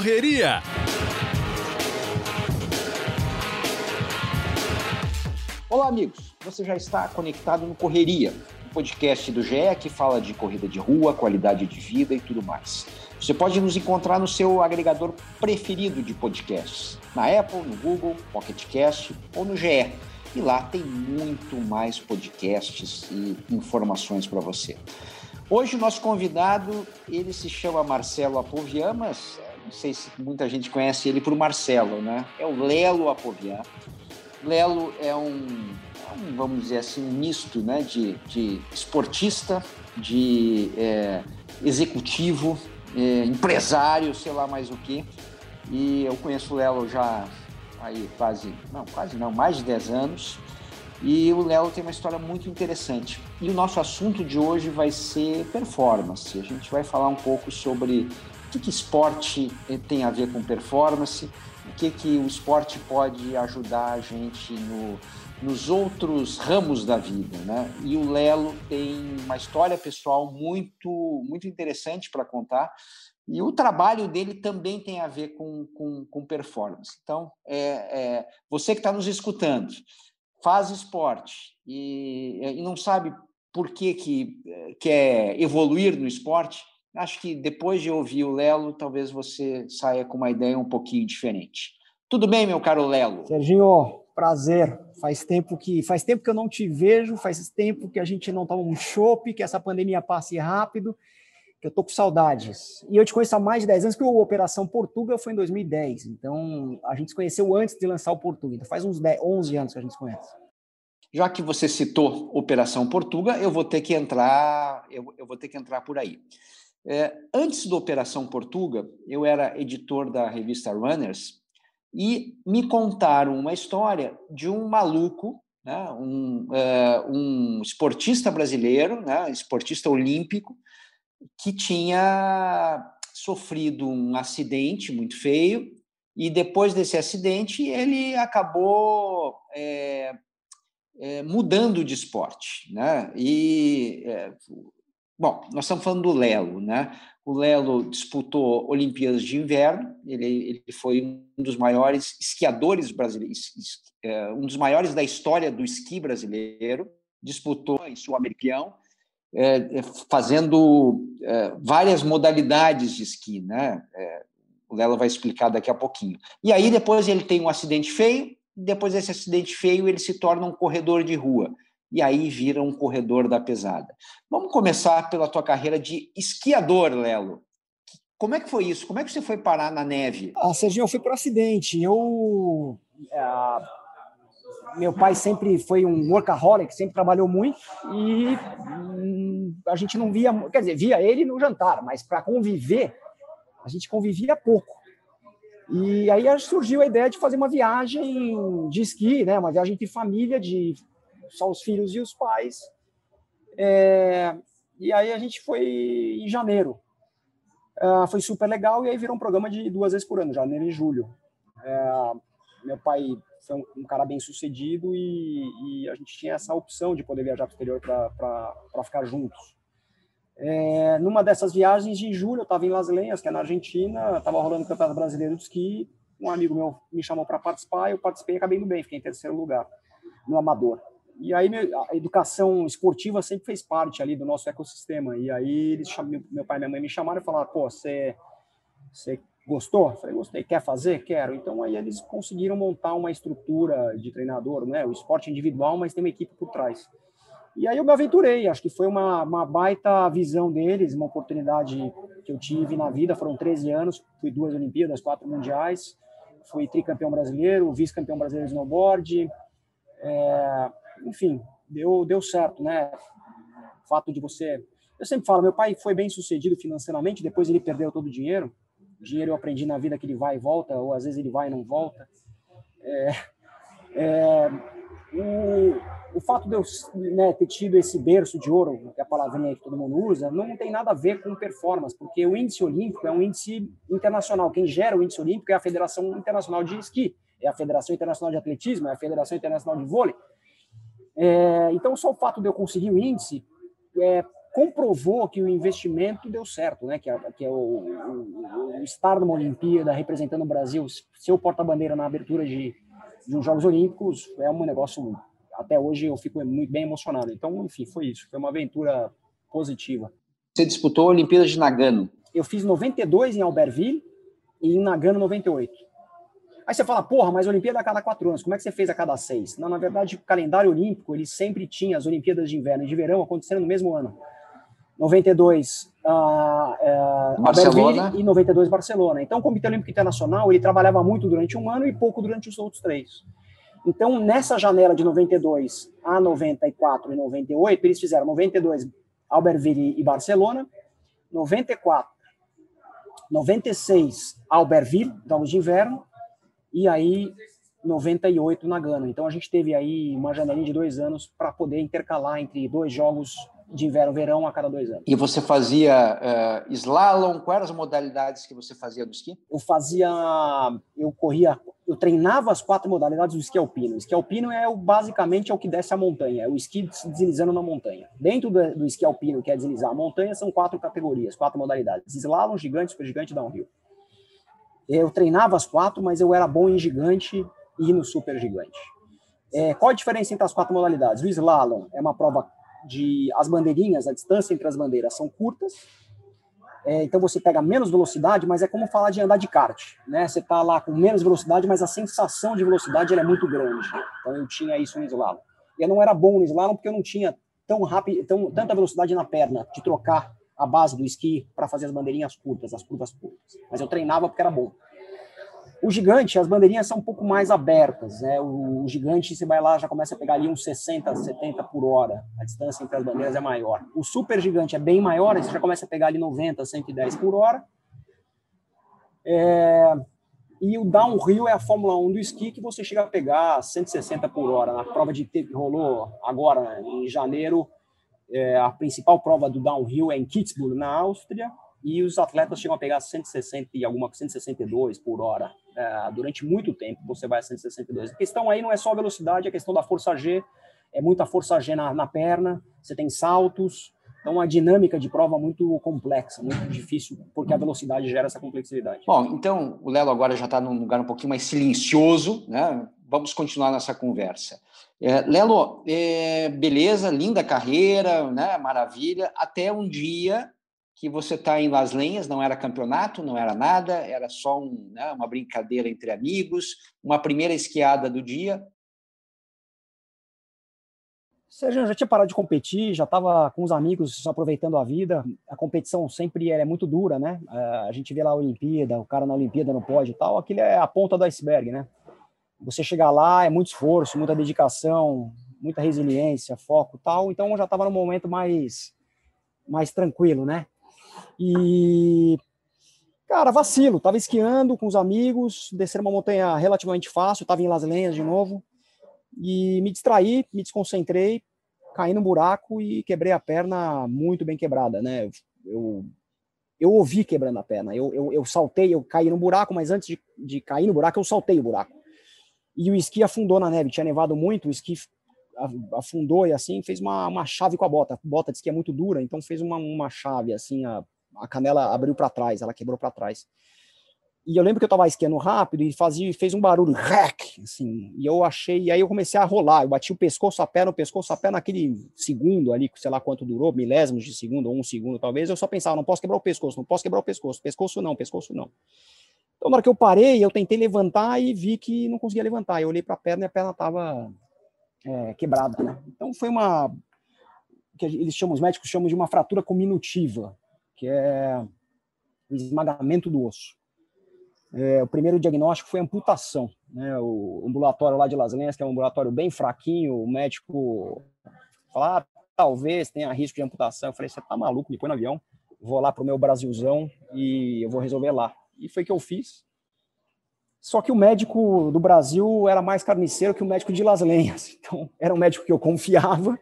Correria. Olá, amigos. Você já está conectado no Correria, um podcast do GE que fala de corrida de rua, qualidade de vida e tudo mais. Você pode nos encontrar no seu agregador preferido de podcasts, na Apple, no Google, Pocket Cast ou no GE. E lá tem muito mais podcasts e informações para você. Hoje o nosso convidado, ele se chama Marcelo Apovian, mas eh, não sei se muita gente conhece ele por Marcelo, né? É o Lelo Apovian. Lelo é um, é um, vamos dizer assim, um misto né? de, de esportista, de é, executivo, é, empresário, sei lá mais o que. E eu conheço o Lelo já aí quase, não, quase não, mais de 10 anos. E o Léo tem uma história muito interessante. E o nosso assunto de hoje vai ser performance. A gente vai falar um pouco sobre o que, que esporte eh, tem a ver com performance, o que, que o esporte pode ajudar a gente no, nos outros ramos da vida. Né? E o Lelo tem uma história pessoal muito, muito interessante para contar. E o trabalho dele também tem a ver com, com, com performance. Então, é, é você que está nos escutando, faz esporte e, e não sabe por que, que eh, quer evoluir no esporte, acho que depois de ouvir o Lelo, talvez você saia com uma ideia um pouquinho diferente. Tudo bem, meu caro Lelo? Serginho, prazer. Faz tempo que faz tempo que eu não te vejo, faz tempo que a gente não toma um chopp, que essa pandemia passe rápido, que eu tô com saudades. E eu te conheço há mais de 10 anos, que o Operação Portuga foi em 2010. Então, a gente se conheceu antes de lançar o Portuga. Então, faz uns 10, 11 anos que a gente se conhece. Já que você citou Operação Portuga, eu vou ter que entrar, eu, eu vou ter que entrar por aí. É, antes do Operação Portuga, eu era editor da revista Runners e me contaram uma história de um maluco, né, um, é, um esportista brasileiro, né, esportista olímpico, que tinha sofrido um acidente muito feio e depois desse acidente ele acabou é, é, mudando de esporte, né? E é, bom, nós estamos falando do Lelo, né? O Lelo disputou Olimpíadas de Inverno. Ele, ele foi um dos maiores esquiadores brasileiros, é, um dos maiores da história do esqui brasileiro. Disputou em sul-americano, é, é, fazendo várias modalidades de esqui, né? O Lelo vai explicar daqui a pouquinho. E aí depois ele tem um acidente feio, depois desse acidente feio, ele se torna um corredor de rua. E aí vira um corredor da pesada. Vamos começar pela tua carreira de esquiador, Lelo. Como é que foi isso? Como é que você foi parar na neve? Ah, Serginho, fui por acidente. Eu. É, meu pai sempre foi um workaholic, sempre trabalhou muito e hum, a gente não via, quer dizer, via ele no jantar, mas para conviver, a gente convivia pouco. E aí surgiu a ideia de fazer uma viagem de esqui, né? Uma viagem de família, de só os filhos e os pais. É... E aí a gente foi em janeiro. É, foi super legal e aí virou um programa de duas vezes por ano, janeiro e julho. É... Meu pai foi um, um cara bem sucedido e, e, a gente tinha essa opção de poder viajar para o exterior para ficar juntos. É, numa dessas viagens de julho, eu estava em Las Lenhas, que é na Argentina, estava rolando o Campeonato Brasileiro de Esqui, um amigo meu me chamou para participar, eu participei e acabei indo bem, fiquei em terceiro lugar, no amador. E aí a educação esportiva sempre fez parte ali do nosso ecossistema, e aí eles meu pai e minha mãe me chamaram e falaram, pô, você, você gostou? Eu falei, gostei, quer fazer? Quero. Então aí eles conseguiram montar uma estrutura de treinador, né, o esporte individual, mas tem uma equipe por trás. E aí eu me aventurei, acho que foi uma, uma baita visão deles, uma oportunidade que eu tive na vida. Foram 13 anos, fui duas Olimpíadas, quatro mundiais, fui tricampeão brasileiro, vice-campeão brasileiro de snowboard. É, enfim, deu, deu certo, né? O fato de você. Eu sempre falo, meu pai foi bem sucedido financeiramente, depois ele perdeu todo o dinheiro. Dinheiro eu aprendi na vida que ele vai e volta, ou às vezes ele vai e não volta. É, é, o, o fato de eu né, ter tido esse berço de ouro, que é a palavrinha que todo mundo usa, não tem nada a ver com performance, porque o índice olímpico é um índice internacional. Quem gera o índice olímpico é a Federação Internacional de Esqui, é a Federação Internacional de Atletismo, é a Federação Internacional de Vôlei. É, então, só o fato de eu conseguir o índice é, comprovou que o investimento deu certo, né? Que é, que é o, o, o, estar numa Olimpíada representando o Brasil, ser o porta-bandeira na abertura de, de uns Jogos Olímpicos é um negócio até hoje eu fico muito bem emocionado. Então, enfim, foi isso. Foi uma aventura positiva. Você disputou a Olimpíada de Nagano? Eu fiz 92 em Albertville e em Nagano 98. Aí você fala, porra, mas a Olimpíada é a cada quatro anos, como é que você fez a cada seis? Não, na verdade, o calendário olímpico, ele sempre tinha as Olimpíadas de Inverno e de Verão acontecendo no mesmo ano. 92 uh, uh, Barcelona. e 92 Barcelona. Então, o Comitê Olímpico Internacional, ele trabalhava muito durante um ano e pouco durante os outros três. Então, nessa janela de 92 a 94 e 98, eles fizeram 92 Albertville e Barcelona, 94, 96 Albertville, jogos de inverno, e aí 98 Nagano. Então a gente teve aí uma janelinha de dois anos para poder intercalar entre dois jogos de inverno verão a cada dois anos. E você fazia uh, slalom? Quais eram as modalidades que você fazia do esqui? Eu fazia, eu corria, eu treinava as quatro modalidades do esqui alpino. O esqui alpino é o, basicamente é o que desce a montanha, é o esqui deslizando na montanha. Dentro do, do esqui alpino, que é deslizar a montanha, são quatro categorias, quatro modalidades: slalom, gigante, super gigante, downhill. Eu treinava as quatro, mas eu era bom em gigante e no super gigante. É, qual a diferença entre as quatro modalidades? O slalom é uma prova de as bandeirinhas, a distância entre as bandeiras são curtas, é, então você pega menos velocidade, mas é como falar de andar de kart, né? Você está lá com menos velocidade, mas a sensação de velocidade é muito grande. Então eu tinha isso no slalom. Eu não era bom no slalom porque eu não tinha tão rápido, tão, tanta velocidade na perna de trocar a base do esqui para fazer as bandeirinhas curtas, as curvas curtas. Mas eu treinava porque era bom. O gigante, as bandeirinhas são um pouco mais abertas, né? O, gigante, você vai lá, já começa a pegar ali uns 60, 70 por hora. A distância entre as bandeiras é maior. O super gigante é bem maior, você já começa a pegar ali 90, 110 por hora. É... E o downhill é a Fórmula 1 do esqui, que você chega a pegar 160 por hora. Na prova de que rolou agora, em janeiro, é, a principal prova do downhill é em Kitzbühel, na Áustria, e os atletas chegam a pegar 160 e alguma 162 por hora. É, durante muito tempo você vai a 162. A questão aí não é só velocidade, a questão da força G, é muita força G na, na perna, você tem saltos, então a dinâmica de prova muito complexa, muito difícil, porque a velocidade gera essa complexidade. Bom, então o Lelo agora já está num lugar um pouquinho mais silencioso, né? Vamos continuar nossa conversa. É, Lelo, é, beleza, linda carreira, né? Maravilha, até um dia que você está em Las Lenhas, não era campeonato, não era nada, era só um, né, uma brincadeira entre amigos, uma primeira esquiada do dia. Sérgio, já tinha parado de competir, já estava com os amigos aproveitando a vida. A competição sempre é muito dura, né? É, a gente vê lá a Olimpíada, o cara na Olimpíada não pode e tal, aquilo é a ponta do iceberg, né? Você chegar lá é muito esforço, muita dedicação, muita resiliência, foco tal. Então eu já estava no momento mais, mais tranquilo, né? E, cara, vacilo. Tava esquiando com os amigos, descer uma montanha relativamente fácil, tava em Las Lenhas de novo. E me distraí, me desconcentrei, caí no buraco e quebrei a perna muito bem quebrada, né? Eu, eu ouvi quebrando a perna. Eu, eu, eu saltei, eu caí no buraco, mas antes de, de cair no buraco, eu saltei o buraco. E o esqui afundou na neve, tinha nevado muito, o esqui afundou e assim fez uma, uma chave com a bota. A bota de esqui é muito dura, então fez uma, uma chave assim, a a canela abriu para trás, ela quebrou para trás. E eu lembro que eu estava esquiando rápido e fazia, fez um barulho, rec, assim, e eu achei, e aí eu comecei a rolar, eu bati o pescoço a pé no pescoço a pé naquele segundo ali, sei lá quanto durou, milésimos de segundo, ou um segundo talvez, eu só pensava, não posso quebrar o pescoço, não posso quebrar o pescoço, pescoço não, pescoço não. Então na hora que eu parei, eu tentei levantar e vi que não conseguia levantar, eu olhei para a perna e a perna estava é, quebrada, né? Então foi uma, que eles chamam, os médicos chamam de uma fratura cominutiva, que é o esmagamento do osso. É, o primeiro diagnóstico foi amputação. Né? O ambulatório lá de Las Lenhas, que é um ambulatório bem fraquinho, o médico falou, ah, talvez tenha risco de amputação. Eu falei, você tá maluco, me põe no avião, vou lá pro meu Brasilzão e eu vou resolver lá. E foi que eu fiz. Só que o médico do Brasil era mais carniceiro que o médico de Las Lenhas. Então, era um médico que eu confiava,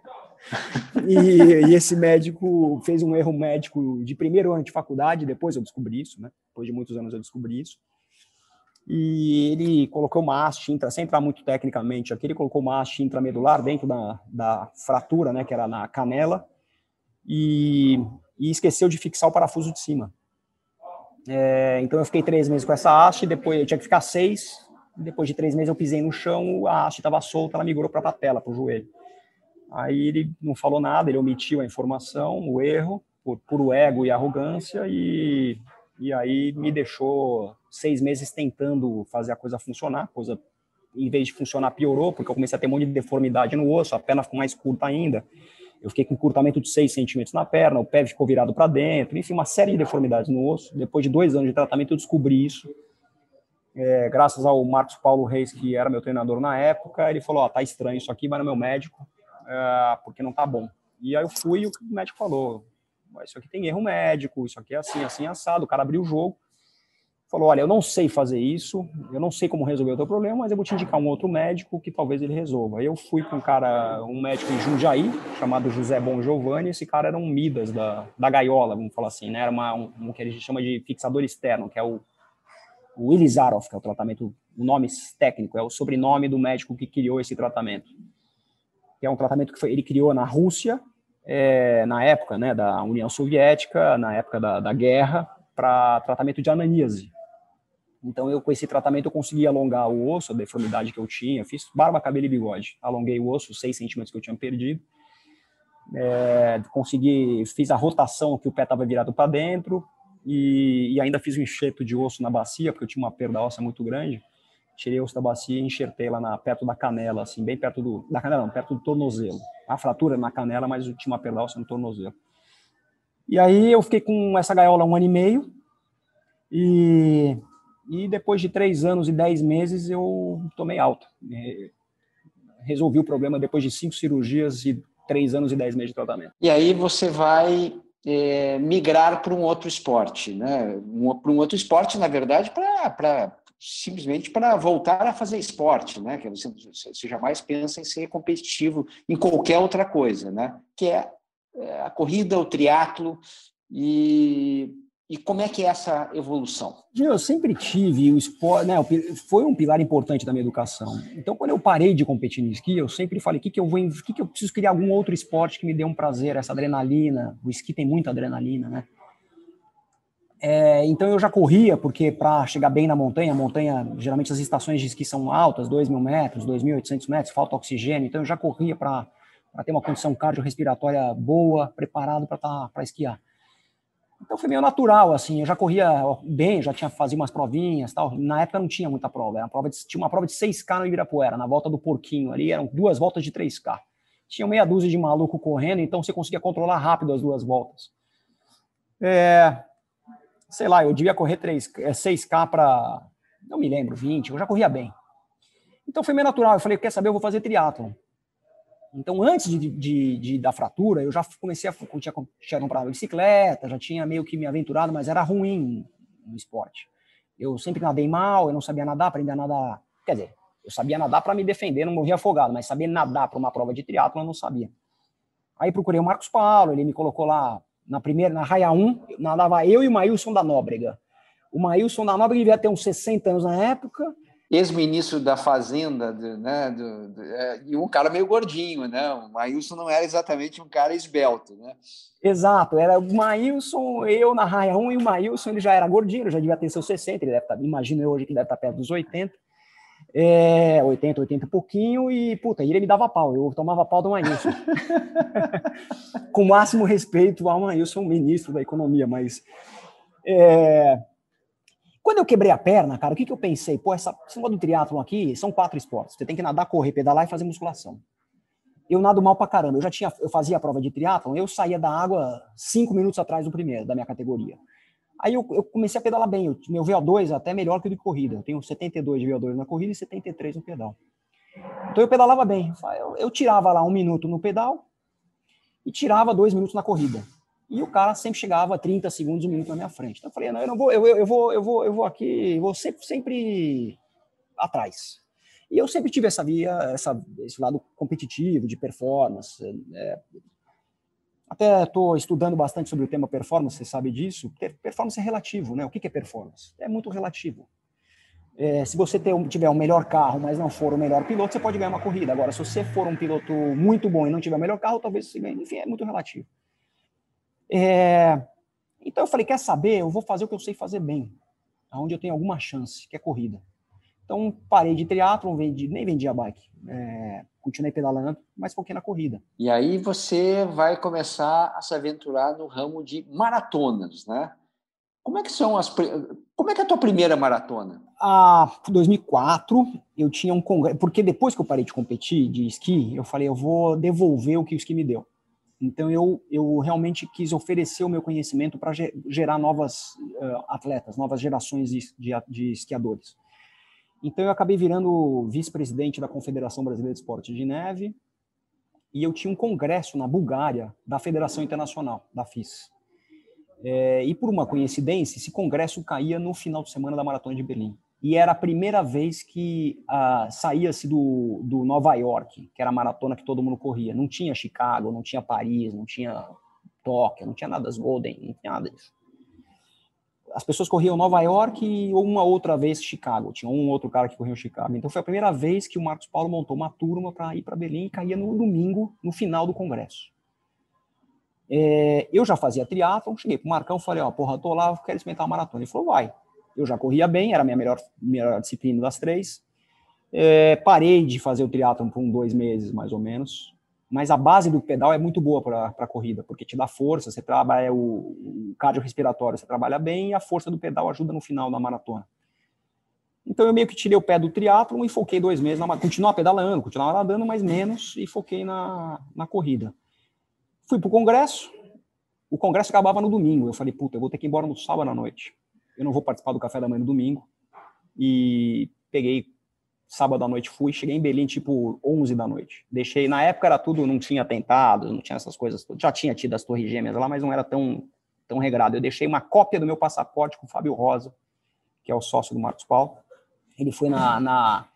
e, e, esse médico fez um erro médico de primeiro ano de faculdade, depois eu descobri isso, né? Depois de muitos anos eu descobri isso. E ele colocou uma haste intra, sem entrar muito tecnicamente aqui, ele colocou uma haste intramedular dentro da, da fratura, né, que era na canela, e, e esqueceu de fixar o parafuso de cima. É, então eu fiquei três meses com essa haste, depois eu tinha que ficar seis, depois de três meses eu pisei no chão, a haste estava solta, ela migrou para a patela, para o joelho. Aí ele não falou nada, ele omitiu a informação, o erro, por puro ego e arrogância, e, e aí me deixou seis meses tentando fazer a coisa funcionar, coisa em vez de funcionar piorou, porque eu comecei a ter um monte de deformidade no osso, a perna ficou mais curta ainda, eu fiquei com um encurtamento de 6 centímetros na perna, o pé ficou virado para dentro, enfim, uma série de deformidades no osso. Depois de dois anos de tratamento, eu descobri isso. É, graças ao Marcos Paulo Reis, que era meu treinador na época, ele falou: Ó, oh, tá estranho isso aqui, vai no meu médico, é, porque não tá bom. E aí eu fui e o médico falou: Isso aqui tem erro médico, isso aqui é assim, assim, assado. O cara abriu o jogo falou: Olha, eu não sei fazer isso, eu não sei como resolver o teu problema, mas eu vou te indicar um outro médico que talvez ele resolva. Eu fui com um cara, um médico em Jundiaí, chamado José Bom Giovanni. Esse cara era um Midas da, da gaiola, vamos falar assim, né? Era uma, um, um que a gente chama de fixador externo, que é o, o Ilizarov, que é o tratamento, o nome técnico, é o sobrenome do médico que criou esse tratamento. Que é um tratamento que foi, ele criou na Rússia, é, na época né, da União Soviética, na época da, da guerra, para tratamento de ananíase. Então, eu com esse tratamento eu consegui alongar o osso, a deformidade que eu tinha, fiz barba, cabelo e bigode. Alonguei o osso, 6 centímetros que eu tinha perdido. É, consegui, fiz a rotação que o pé estava virado para dentro e, e, ainda fiz um enxerto de osso na bacia, porque eu tinha uma perda óssea muito grande. Tirei o osso da bacia e enxertei lá na, perto da canela, assim, bem perto do. Da canela, não, perto do tornozelo. A fratura na canela, mas eu tinha uma perda óssea no tornozelo. E aí eu fiquei com essa gaiola um ano e meio. E e depois de três anos e dez meses eu tomei alta. É, resolvi o problema depois de cinco cirurgias e três anos e dez meses de tratamento. E aí você vai é, migrar para um outro esporte, né? Um, para um outro esporte, na verdade, para simplesmente para voltar a fazer esporte, né? Que você, você jamais pensa em ser competitivo em qualquer outra coisa, né? Que é, é a corrida, o triatlo e e como é que é essa evolução? Eu sempre tive o esporte, né, foi um pilar importante da minha educação. Então, quando eu parei de competir no esqui, eu sempre falei, que que eu vou, que que eu preciso criar algum outro esporte que me dê um prazer, essa adrenalina. O esqui tem muita adrenalina, né? É, então eu já corria, porque para chegar bem na montanha, a montanha, geralmente as estações de esqui são altas, 2 mil metros, 2.800 metros, falta oxigênio, então eu já corria para ter uma condição cardiorrespiratória boa, preparado para tá, esquiar. Então foi meio natural, assim, eu já corria bem, já tinha fazia umas provinhas tal. Na época não tinha muita prova, era uma prova de, tinha uma prova de 6K no Ibirapuera, na volta do Porquinho ali, eram duas voltas de 3K. Tinha meia dúzia de maluco correndo, então você conseguia controlar rápido as duas voltas. É, sei lá, eu devia correr 3, 6K para, não me lembro, 20, eu já corria bem. Então foi meio natural, eu falei, quer saber, eu vou fazer triatlon. Então, antes de, de, de, da fratura, eu já comecei a. Tinha, tinha comprado bicicleta, já tinha meio que me aventurado, mas era ruim no esporte. Eu sempre nadei mal, eu não sabia nadar, aprendi a nadar. Quer dizer, eu sabia nadar para me defender, não morria afogado, mas saber nadar para uma prova de triatlo eu não sabia. Aí procurei o Marcos Paulo, ele me colocou lá na primeira, na raia 1, nadava eu e o Maílson da Nóbrega. O Maílson da Nóbrega devia ter uns 60 anos na época, ex-ministro da Fazenda, né, do, do, é, e um cara meio gordinho, né? O Maílson não era exatamente um cara esbelto, né? Exato, era o Maílson, eu na raia 1 e o Maílson ele já era gordinho, já devia ter seus 60, ele deve estar, tá, imagino eu hoje que deve estar tá perto dos 80. É, 80, 80 e pouquinho, e puta, ele me dava pau, eu tomava pau do Maílson. Com o máximo respeito ao Maílson, ministro da Economia, mas é, quando eu quebrei a perna, cara, o que, que eu pensei? Pô, essa, esse negócio do triatlon aqui são quatro esportes. Você tem que nadar, correr, pedalar e fazer musculação. Eu nado mal pra caramba. Eu já tinha, eu fazia a prova de triatlon, eu saía da água cinco minutos atrás do primeiro, da minha categoria. Aí eu, eu comecei a pedalar bem. Eu, meu VO2 é até melhor que o de corrida. Eu tenho 72 de VO2 na corrida e 73 no pedal. Então eu pedalava bem. Eu, eu tirava lá um minuto no pedal e tirava dois minutos na corrida. E o cara sempre chegava 30 segundos, um minuto na minha frente. Então eu falei, não, eu não vou, eu, eu, vou, eu vou, eu vou aqui, vou sempre, sempre atrás. E eu sempre tive essa via, essa, esse lado competitivo, de performance. É, até estou estudando bastante sobre o tema performance, você sabe disso. Performance é relativo, né? O que é performance? É muito relativo. É, se você ter, tiver o um melhor carro, mas não for o melhor piloto, você pode ganhar uma corrida. Agora, se você for um piloto muito bom e não tiver o melhor carro, talvez você ganhe. Enfim, é muito relativo. É, então eu falei, quer saber? Eu vou fazer o que eu sei fazer bem, aonde eu tenho alguma chance, que é corrida. Então parei de triatlon, vendi, nem vendi a bike, é, continuei pedalando, mas foquei na corrida. E aí você vai começar a se aventurar no ramo de maratonas, né? Como é que são as como é que é a tua primeira maratona? Ah, 2004, eu tinha um congresso, porque depois que eu parei de competir de esqui, eu falei, eu vou devolver o que o esqui me deu. Então eu, eu realmente quis oferecer o meu conhecimento para gerar novas uh, atletas, novas gerações de, de, de, esquiadores. Então eu acabei virando vice-presidente da Confederação Brasileira de Esporte de Neve e eu tinha um congresso na Bulgária da Federação Internacional, da FIS. É, e por uma coincidência, esse congresso caía no final de semana da Maratona de Berlim e era a primeira vez que ah, saía-se do, do Nova York, que era a maratona que todo mundo corria. Não tinha Chicago, não tinha Paris, não tinha Tóquio, não tinha nada das Golden, não tinha nada disso. As pessoas corriam Nova York e uma outra vez Chicago. Tinha um outro cara que corria Chicago. Então foi a primeira vez que o Marcos Paulo montou uma turma para ir para Berlim e caía no domingo, no final do congresso. É, eu já fazia triatlon, cheguei pro Marcão, falei, ó, porra, tô lá, quero experimentar uma maratona. Ele falou, vai. Eu já corria bem, era a minha melhor, melhor disciplina das três. É, parei de fazer o triatlon por um, dois meses, mais ou menos. Mas a base do pedal é muito boa para a corrida, porque te dá força, você trabalha o, o cardiorrespiratório, você trabalha bem, e a força do pedal ajuda no final da maratona. Então eu meio que tirei o pé do triatlon e foquei dois meses, na, continuar pedalando, continuar nadando, mas menos, e foquei na, na corrida. Fui para o congresso, o congresso acabava no domingo, eu falei, puta, eu vou ter que ir embora no sábado à noite eu não vou participar do café da manhã no domingo. E peguei sábado à noite, fui, cheguei em Berlim tipo 11 da noite. Deixei, na época era tudo, não tinha atentado, não tinha essas coisas, já tinha tido as torres gêmeas lá, mas não era tão, tão regrado. Eu deixei uma cópia do meu passaporte com o Fábio Rosa, que é o sócio do Marcos Paulo. Ele foi na, na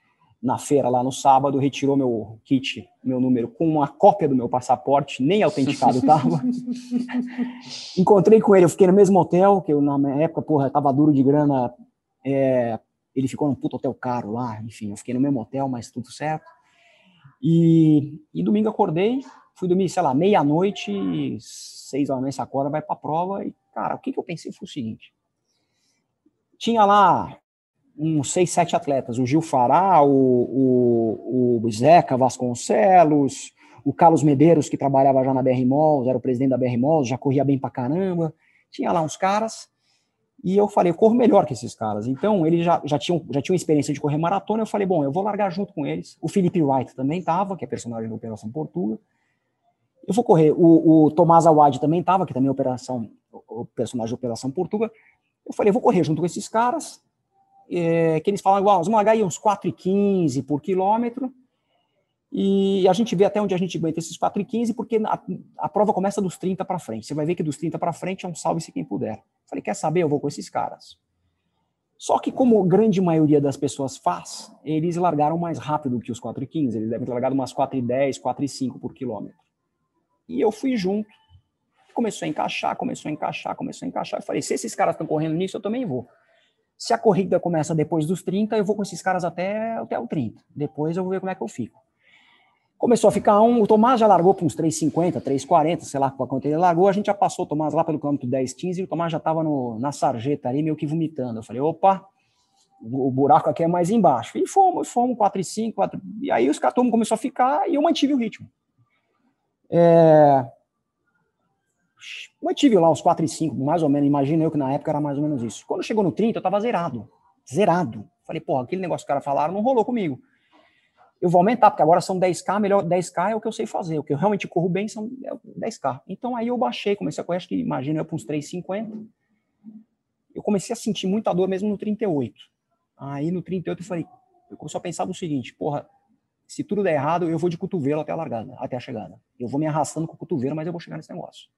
na feira lá no sábado, retirou meu kit, meu número, com uma cópia do meu passaporte, nem autenticado estava. Encontrei com ele, eu fiquei no mesmo hotel, que eu na época, porra, tava duro de grana. É, ele ficou num puto hotel caro lá, enfim, eu fiquei no mesmo hotel, mas tudo certo. E, e domingo acordei, fui dormir, sei lá, meia-noite, seis horas nessa acorda, vai pra prova, e, cara, o que, que eu pensei foi o seguinte. Tinha lá uns seis, sete atletas. O Gil Fará, o, o, o Zeca Vasconcelos, o Carlos Medeiros, que trabalhava já na BR Malls, era o presidente da BR Malls, já corria bem pra caramba. Tinha lá uns caras. E eu falei, eu corro melhor que esses caras. Então, eles já, já, tinham, já tinham experiência de correr maratona. Eu falei, bom, eu vou largar junto com eles. O Felipe Wright também estava, que é personagem da Operação Portuga. Eu vou correr. O, o Tomás Awad também estava, que também é operação, o personagem da Operação Portuga. Eu falei, eu vou correr junto com esses caras é, que eles falam igual, vamos largar aí uns 4,15 por quilômetro, e a gente vê até onde a gente aguenta esses 4,15, porque a, a prova começa dos 30 para frente. Você vai ver que dos 30 para frente é um salve-se quem puder. Falei, quer saber? Eu vou com esses caras. Só que, como a grande maioria das pessoas faz, eles largaram mais rápido que os 4,15. Eles devem ter largado umas 4,10, 4,5 por quilômetro. E eu fui junto. Começou a encaixar, começou a encaixar, começou a encaixar. Eu falei, se esses caras estão correndo nisso, eu também vou. Se a corrida começa depois dos 30, eu vou com esses caras até, até o 30. Depois eu vou ver como é que eu fico. Começou a ficar um, o Tomás já largou para uns 3,50, 3,40, sei lá quanto ele largou, a gente já passou o Tomás lá pelo quilômetro 10, 15, e o Tomás já estava na sarjeta ali, meio que vomitando. Eu falei, opa, o buraco aqui é mais embaixo. E fomos, fomos 4,5, 4, e aí os caras começou a ficar e eu mantive o ritmo. É, mantive lá uns 4 e 5, mais ou menos, imagino eu que na época era mais ou menos isso. Quando chegou no 30, eu tava zerado. Zerado. Falei, porra, aquele negócio que os caras falaram não rolou comigo. Eu vou aumentar, porque agora são 10K, melhor 10K é o que eu sei fazer. O que eu realmente corro bem são 10K. Então aí eu baixei, comecei a correr, acho que imagino eu para uns 3,50. Eu comecei a sentir muita dor mesmo no 38. Aí no 38 eu falei, eu comecei a pensar no seguinte, porra, se tudo der errado, eu vou de cotovelo até a largada, até a chegada. Eu vou me arrastando com o cotovelo, mas eu vou chegar nesse negócio.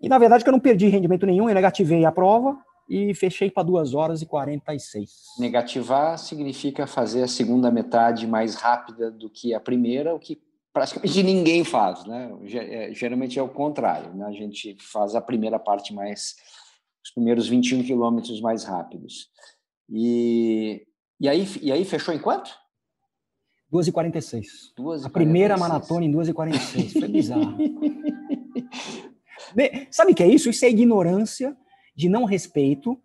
E na verdade que eu não perdi rendimento nenhum, eu negativei a prova e fechei para 2 horas e 46. Negativar significa fazer a segunda metade mais rápida do que a primeira, o que praticamente ninguém faz, né? É, geralmente é o contrário, né? A gente faz a primeira parte mais, os primeiros 21 quilômetros mais rápidos. E, e, aí, e aí fechou em quanto? 2h46. A primeira maratona em 2h46. Foi bizarro. Sabe o que é isso? Isso é ignorância, de não respeito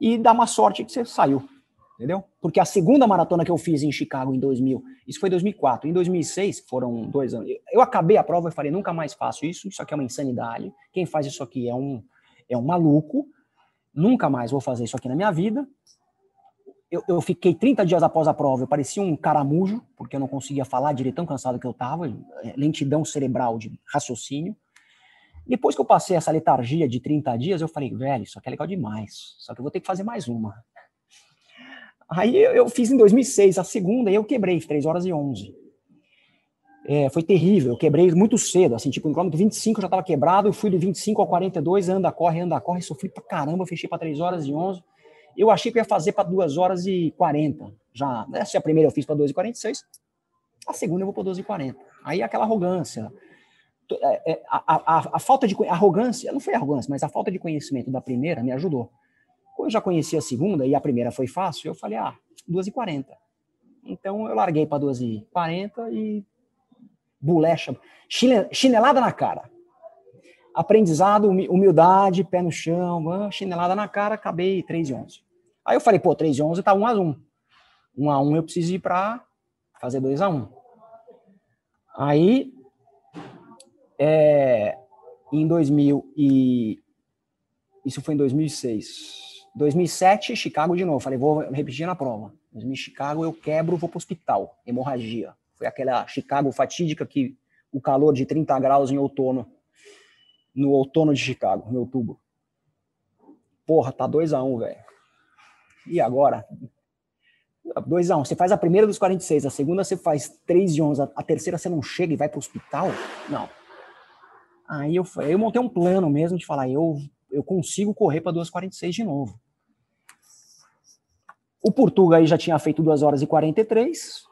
e dá uma sorte que você saiu. Entendeu? Porque a segunda maratona que eu fiz em Chicago em 2000, isso foi 2004. Em 2006, foram dois anos. Eu acabei a prova e falei, nunca mais faço isso. Isso aqui é uma insanidade. Quem faz isso aqui é um, é um maluco. Nunca mais vou fazer isso aqui na minha vida. Eu, eu, fiquei 30 dias após a prova, eu parecia um caramujo, porque eu não conseguia falar direito, tão cansado que eu estava, é, lentidão cerebral de raciocínio. Depois que eu passei essa letargia de 30 dias, eu falei, velho, isso aqui é legal demais, só que eu vou ter que fazer mais uma. Aí eu fiz em 2006 a segunda e eu quebrei, 3 horas e 11. É, foi terrível, eu quebrei muito cedo, assim, tipo, no quilômetro 25 eu já estava quebrado, eu fui de 25 a 42, anda, corre, anda, corre, sofri pra caramba, fechei para 3 horas e 11. Eu achei que eu ia fazer para 2 horas e 40, já, né? Se a primeira eu fiz para 2 e 46, a segunda eu vou para 12 e 40. Aí aquela arrogância, a, a, a, falta de arrogância, não foi arrogância, mas a falta de conhecimento da primeira me ajudou. Como eu já conhecia a segunda e a primeira foi fácil, eu falei, ah, 2h40. Então eu larguei para 2h40 e bulecha, chinelada na cara. Aprendizado, humildade, pé no chão, chinelada na cara, acabei 3 e 11. Aí eu falei, pô, 3 e 11 tá 1 a 1. 1 a 1 eu preciso ir para fazer 2 a 1. Aí é, em 2000 e isso foi em 2006. 2007, Chicago de novo. Falei, vou repetir na prova. 2000 Chicago eu quebro, vou para o hospital. Hemorragia. Foi aquela Chicago fatídica que o calor de 30 graus em outono, no outono de Chicago, em outubro. Porra, tá 2 a 1 um, velho. E agora? 2 a 1 um. Você faz a primeira dos 46, a segunda você faz 3 de 11, a terceira você não chega e vai para o hospital? Não. Aí eu, eu montei um plano mesmo de falar, eu, eu consigo correr para 2,46 de novo. O Portuga aí já tinha feito 2 horas e 43,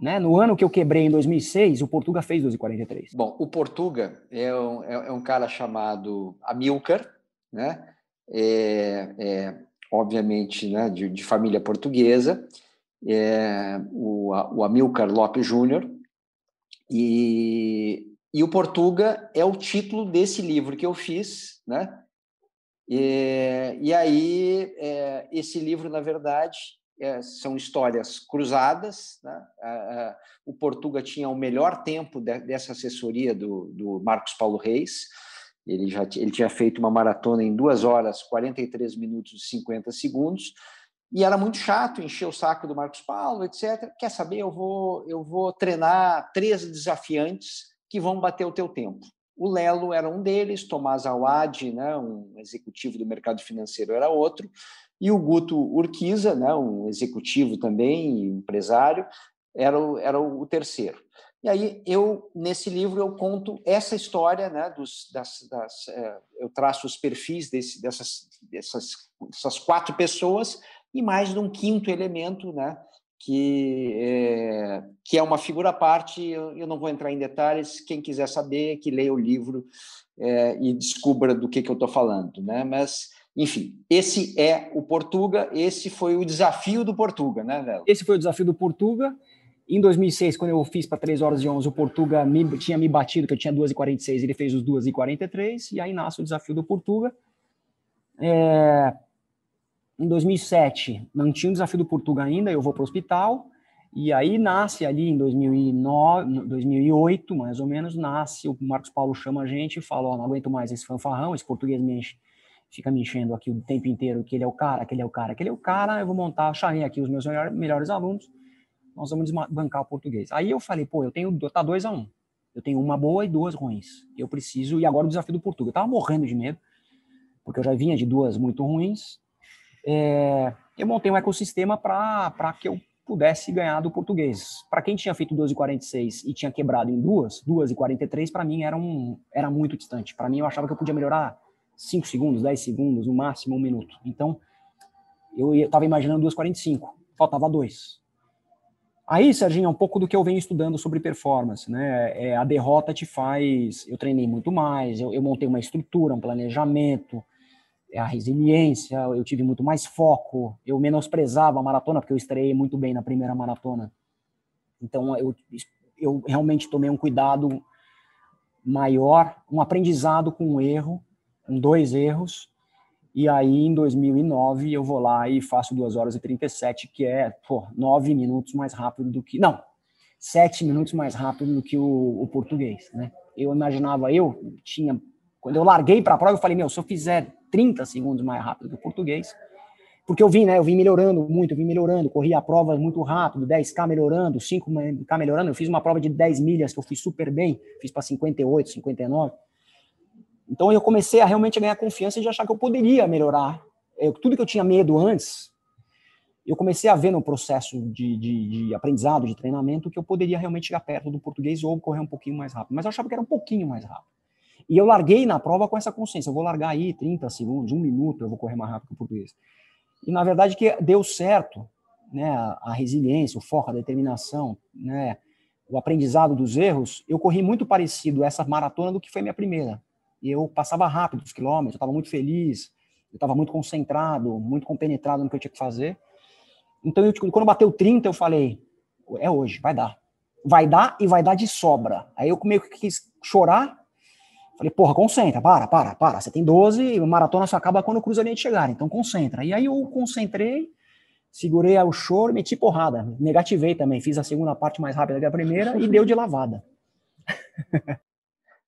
né? No ano que eu quebrei em 2006, o Portuga fez 2 e 43. Bom, o Portuga é um, é, é um cara chamado Amilcar, né? É, é obviamente, né, de, de família portuguesa, é, o, o Amilcar Lopes Júnior, e e o Portuga é o título desse livro que eu fiz, né? E, e aí, é, esse livro, na verdade, é, são histórias cruzadas. Né? o Portuga tinha o melhor tempo de, dessa assessoria do, do Marcos Paulo Reis. Ele já ele tinha feito uma maratona em 2 horas, 43 minutos e 50 segundos. E era muito chato encher o saco do Marcos Paulo, etc. Quer saber? Eu vou, eu vou treinar três desafiantes que vão bater o teu tempo. O Lelo era um deles, Tomás Awad, né, um executivo do mercado financeiro, era outro, e o Guto Urquiza, né, um executivo também, empresário, era o, era o terceiro. E aí eu nesse livro eu conto essa história, né, dos, das, das é, eu traço os perfis desse, dessas, dessas, dessas quatro pessoas e mais de um quinto elemento, né, que é, que é uma figura à parte. Eu, eu, não vou entrar em detalhes. Quem quiser saber, que leia o livro é, e descubra do que, que eu estou falando. Né? Mas, enfim, esse é o Portuga. Esse foi o desafio do Portuga, né, Léo? Esse foi o desafio do Portuga. Em 2006, quando eu fiz para 3 horas e 11, o Portuga me, tinha me batido, que eu tinha 2 e 46, ele fez os 2 e 43, e aí nasce o desafio do Portuga. É, em 2007, não tinha o desafio do Portugal ainda, eu vou para o hospital, e aí nasce ali em 2009, 2008, mais ou menos, nasce, o Marcos Paulo chama a gente e fala, ó, oh, não aguento mais esse fanfarrão, esse português me enche, fica me enchendo aqui o tempo inteiro, que ele é o cara, que ele é o cara, que ele é o cara, eu vou montar, chamei aqui os meus melhores, alunos, nós vamos bancar o português. Aí eu falei, pô, eu tenho, tá dois a um, eu tenho uma boa e duas ruins, eu preciso, e agora o desafio do Portugal, eu tava morrendo de medo, porque eu já vinha de duas muito ruins, é, eu montei um ecossistema para que eu pudesse ganhar do português. Para quem tinha feito 12,46 e tinha quebrado em duas, 2,43 para mim era, um, era muito distante. Para mim eu achava que eu podia melhorar 5 segundos, 10 segundos, no máximo um minuto. Então eu estava imaginando 2,45, faltava 2. Aí, Serginho, é um pouco do que eu venho estudando sobre performance, né? É, a derrota te faz. Eu treinei muito mais, eu, eu montei uma estrutura, um planejamento, a resiliência, eu tive muito mais foco, eu menosprezava a maratona, porque eu estreiei muito bem na primeira maratona. Então, eu, eu realmente tomei um cuidado maior, um aprendizado com um erro, com dois erros, e aí, em 2009, eu vou lá e faço 2 horas e 37, que é, pô, 9 minutos mais rápido do que. Não, 7 minutos mais rápido do que o, o português, né? Eu imaginava, eu tinha. Quando eu larguei para a prova, eu falei, meu, se eu fizer 30 segundos mais rápido do português, porque eu vim, né? Eu vim melhorando muito, eu vim melhorando, corri a prova muito rápido, 10K melhorando, 5K melhorando. Eu fiz uma prova de 10 milhas que eu fiz super bem, fiz para 58, 59. Então eu comecei a realmente ganhar confiança de achar que eu poderia melhorar. Eu, tudo que eu tinha medo antes, eu comecei a ver no processo de, de, de, aprendizado, de treinamento, que eu poderia realmente chegar perto do português ou correr um pouquinho mais rápido. Mas eu achava que era um pouquinho mais rápido. E eu larguei na prova com essa consciência. Eu vou largar aí 30 segundos, um minuto, eu vou correr mais rápido que o português. E na verdade que deu certo, né? A, resiliência, o foco, a determinação, né? O aprendizado dos erros. Eu corri muito parecido essa maratona do que foi minha primeira eu passava rápido os quilômetros, eu estava muito feliz, eu estava muito concentrado, muito compenetrado no que eu tinha que fazer. Então, eu, quando bateu 30, eu falei, é hoje, vai dar. Vai dar e vai dar de sobra. Aí eu meio que quis chorar, falei, porra, concentra, para, para, para, você tem 12, e a maratona só acaba quando cruza a linha de chegar, então concentra. E aí eu concentrei, segurei o choro, meti porrada, negativei também, fiz a segunda parte mais rápida que a primeira e deu de lavada.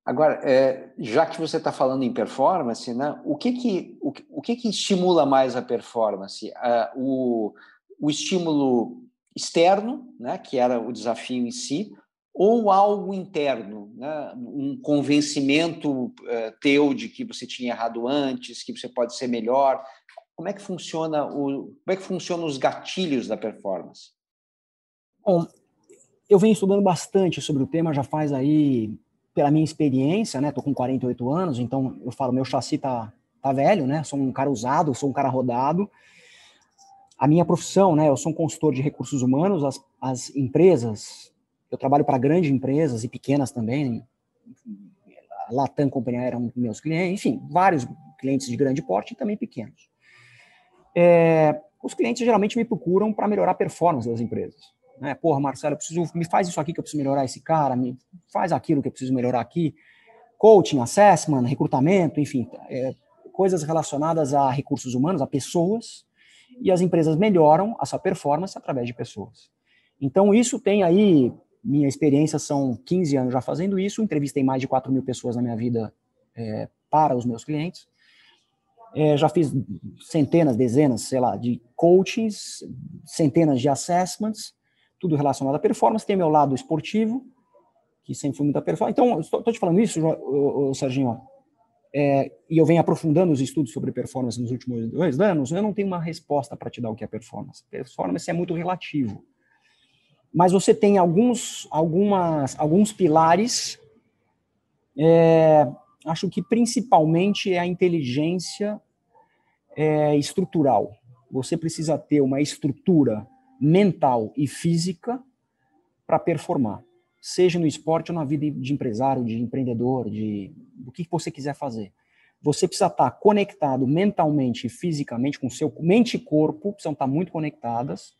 Agora, é, já que você está falando em performance, né, o, que, que, o, o que, que estimula mais a performance? o, o estímulo externo, né, que era o desafio em si, ou algo interno, né, um convencimento é, teu de que você tinha errado antes, que você pode ser melhor? Como é que funciona o, como é que funcionam os gatilhos da performance? Bom, eu venho estudando bastante sobre o tema já faz aí pela minha experiência, né? Tô com 48 anos, então eu falo, meu chassi tá, tá velho, né? Sou um cara usado, sou um cara rodado. A minha profissão, né? Eu sou um consultor de recursos humanos, as, as empresas, eu trabalho para grandes empresas e pequenas também. A Latam Companhia eram meus clientes, enfim, vários clientes de grande porte e também pequenos. É, os clientes geralmente me procuram para melhorar a performance das empresas né? Porra, Marcelo, eu preciso, me faz isso aqui que eu preciso melhorar esse cara, me faz aquilo que eu preciso melhorar aqui. Coaching, assessment, recrutamento, enfim, é, coisas relacionadas a recursos humanos, a pessoas, e as empresas melhoram a sua performance através de pessoas. Então, isso tem aí, minha experiência são 15 anos já fazendo isso, entrevistei mais de 4 mil pessoas na minha vida é, para os meus clientes. É, já fiz centenas, dezenas, sei lá, de coachings, centenas de assessments, tudo relacionado à performance, tem meu lado esportivo, que sempre foi muita performance. Então, estou te falando isso, o, Serginho, é, e eu venho aprofundando os estudos sobre performance nos últimos dois anos, eu não tenho uma resposta para te dar o que é performance. Performance é muito relativo. Mas você tem alguns, algumas, alguns pilares, é, acho que principalmente é a inteligência é, estrutural. Você precisa ter uma estrutura mental e física para performar, seja no esporte ou na vida de empresário, de empreendedor, de do que você quiser fazer. Você precisa estar tá conectado mentalmente e fisicamente com seu mente e corpo, precisam estar tá muito conectadas.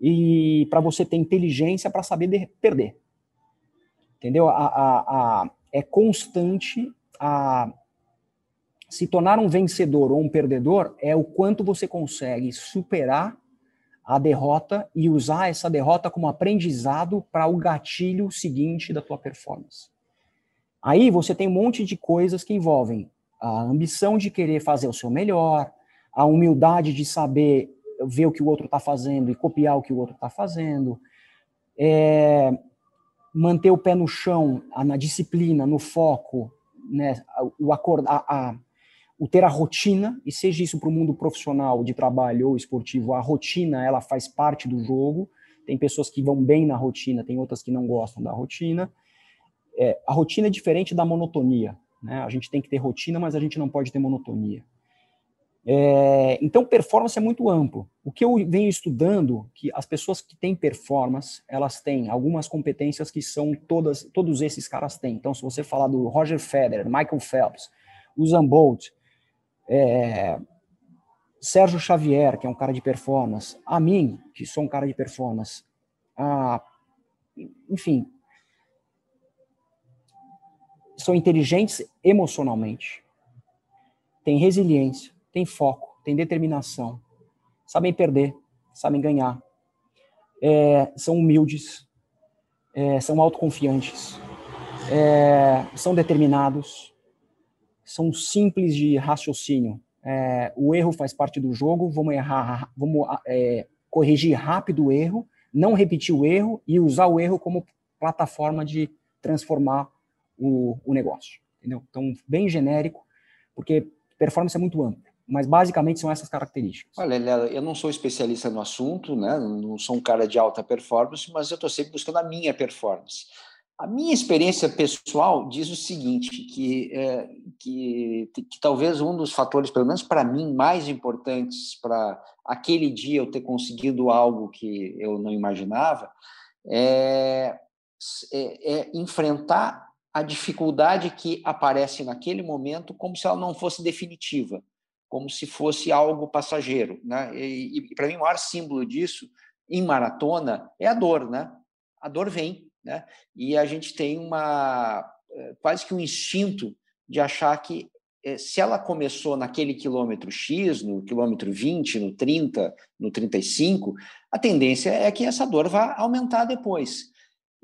E para você ter inteligência para saber de, perder. Entendeu? A, a, a, é constante a se tornar um vencedor ou um perdedor é o quanto você consegue superar a derrota e usar essa derrota como aprendizado para o gatilho seguinte da tua performance. Aí você tem um monte de coisas que envolvem a ambição de querer fazer o seu melhor, a humildade de saber ver o que o outro está fazendo e copiar o que o outro está fazendo, é, manter o pé no chão, na disciplina, no foco, né, o acordar, a, o ter a rotina, e seja isso para o mundo profissional de trabalho ou esportivo, a rotina ela faz parte do jogo. Tem pessoas que vão bem na rotina, tem outras que não gostam da rotina. É, a rotina é diferente da monotonia. Né? A gente tem que ter rotina, mas a gente não pode ter monotonia. É, então, performance é muito amplo. O que eu venho estudando, que as pessoas que têm performance, elas têm algumas competências que são todas, todos esses caras têm. Então, se você falar do Roger Federer, Michael Phelps, Usain Bolt, é, Sérgio Xavier, que é um cara de performance, a mim, que sou um cara de performance, a, enfim, são inteligentes emocionalmente, têm resiliência, têm foco, têm determinação, sabem perder, sabem ganhar, é, são humildes, é, são autoconfiantes, é, são determinados, são simples de raciocínio. É, o erro faz parte do jogo, vamos errar, vamos é, corrigir rápido o erro, não repetir o erro e usar o erro como plataforma de transformar o, o negócio. Entendeu? Então, bem genérico, porque performance é muito ampla mas basicamente são essas características. Olha, eu não sou especialista no assunto, né? não sou um cara de alta performance, mas eu estou sempre buscando a minha performance. A minha experiência pessoal diz o seguinte, que, é, que, que, talvez um dos fatores, pelo menos para mim, mais importantes para aquele dia eu ter conseguido algo que eu não imaginava, é, é, é enfrentar a dificuldade que aparece naquele momento como se ela não fosse definitiva como se fosse algo passageiro. Né? E, e para mim, o maior símbolo disso, em maratona, é a dor. Né? A dor vem. Né? E a gente tem uma eh, quase que um instinto de achar que eh, se ela começou naquele quilômetro X, no quilômetro 20, no 30, no 35, a tendência é que essa dor vá aumentar depois.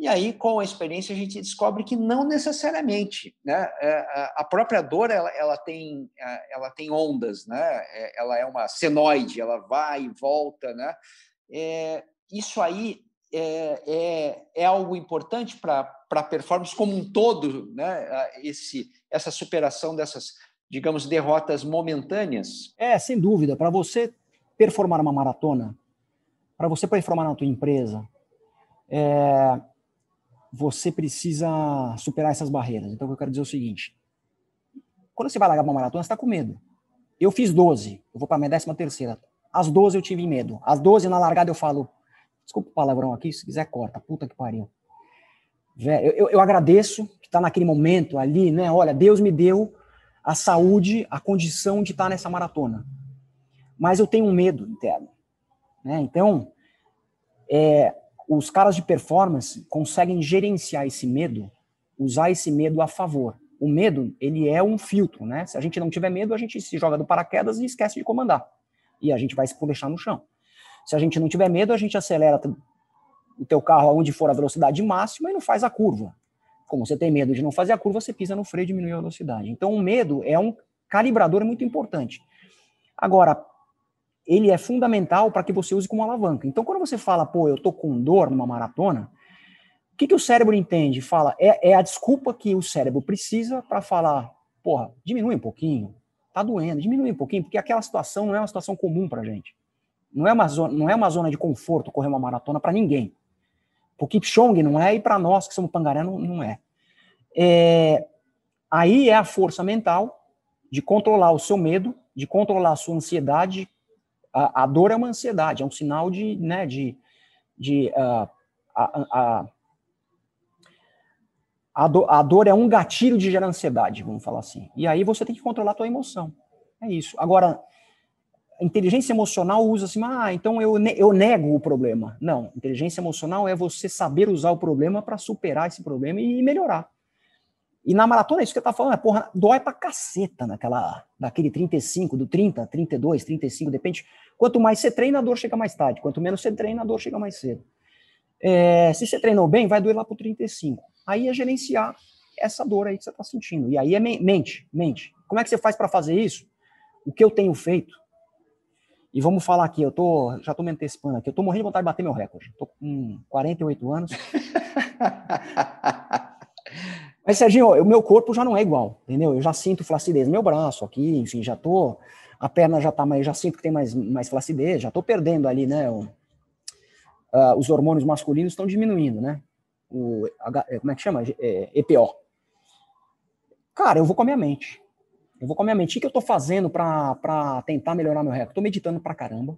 E aí, com a experiência, a gente descobre que não necessariamente, né? É, a própria dor, ela, ela, tem, é, ela tem ondas, né? É, ela é uma senoide, ela vai e volta, né? É, isso aí é, é, é algo importante para a performance como um todo, né? Esse, essa superação dessas, digamos, derrotas momentâneas. É, sem dúvida. Para você performar uma maratona, para você performar na tua empresa, é, você precisa superar essas barreiras. Então, eu quero dizer é o seguinte: quando você vai largar uma maratona, você está com medo. Eu fiz 12, eu vou para a minha décima terceira. As 12 eu tive medo. As 12 na largada eu falo, desculpa o palavrão aqui, se quiser corta, puta que pariu. Eu, eu, eu agradeço que está naquele momento ali, né? Olha, Deus me deu a saúde, a condição de estar tá nessa maratona. Mas eu tenho um medo interno. Né? Então, é, os caras de performance conseguem gerenciar esse medo, usar esse medo a favor. O medo, ele é um filtro, né? Se a gente não tiver medo, a gente se joga do paraquedas e esquece de comandar. E a gente vai se deixar no chão. Se a gente não tiver medo, a gente acelera o teu carro aonde for a velocidade máxima e não faz a curva. Como você tem medo de não fazer a curva, você pisa no freio e diminui a velocidade. Então, o medo é um calibrador muito importante. Agora, ele é fundamental para que você use como alavanca. Então, quando você fala, pô, eu tô com dor numa maratona, o que, que o cérebro entende? Fala, é, é a desculpa que o cérebro precisa para falar, porra, diminui um pouquinho, tá doendo, diminui um pouquinho, porque aquela situação não é uma situação comum para gente. Não é uma zona, não é uma zona de conforto correr uma maratona para ninguém. Para o Kipchoge não é e para nós que somos pangaré não, não é. é. Aí é a força mental de controlar o seu medo, de controlar a sua ansiedade, a, a, dor é uma ansiedade, é um sinal de, né, de, de uh, a, a, a, do, a dor é um gatilho de gerar ansiedade, vamos falar assim. E aí você tem que controlar a tua emoção. É isso. Agora, inteligência emocional usa assim, ah, então eu, eu nego o problema. Não, inteligência emocional é você saber usar o problema para superar esse problema e melhorar. E na maratona, é isso que eu tava falando, é, porra, dói pra caceta naquela, naquele 35, do 30, 32, 35, depende. Quanto mais você treina, a dor chega mais tarde. Quanto menos você treina, a dor chega mais cedo. É, se você treinou bem, vai doer lá pro 35. Aí é gerenciar essa dor aí que você tá sentindo. E aí é mente, mente. Como é que você faz para fazer isso? O que eu tenho feito? E vamos falar aqui, eu tô, já tô me antecipando aqui, eu tô morrendo de vontade de bater meu recorde. Tô com 48 anos. Mas, Serginho, o meu corpo já não é igual, entendeu? Eu já sinto flacidez no meu braço aqui, enfim, já tô. A perna já tá mais. Já sinto que tem mais, mais flacidez, já tô perdendo ali, né? O, uh, os hormônios masculinos estão diminuindo, né? O, é, como é que chama? É, EPO. Cara, eu vou com a minha mente. Eu vou com a minha mente. O que eu tô fazendo para tentar melhorar meu recorde? Tô meditando pra caramba.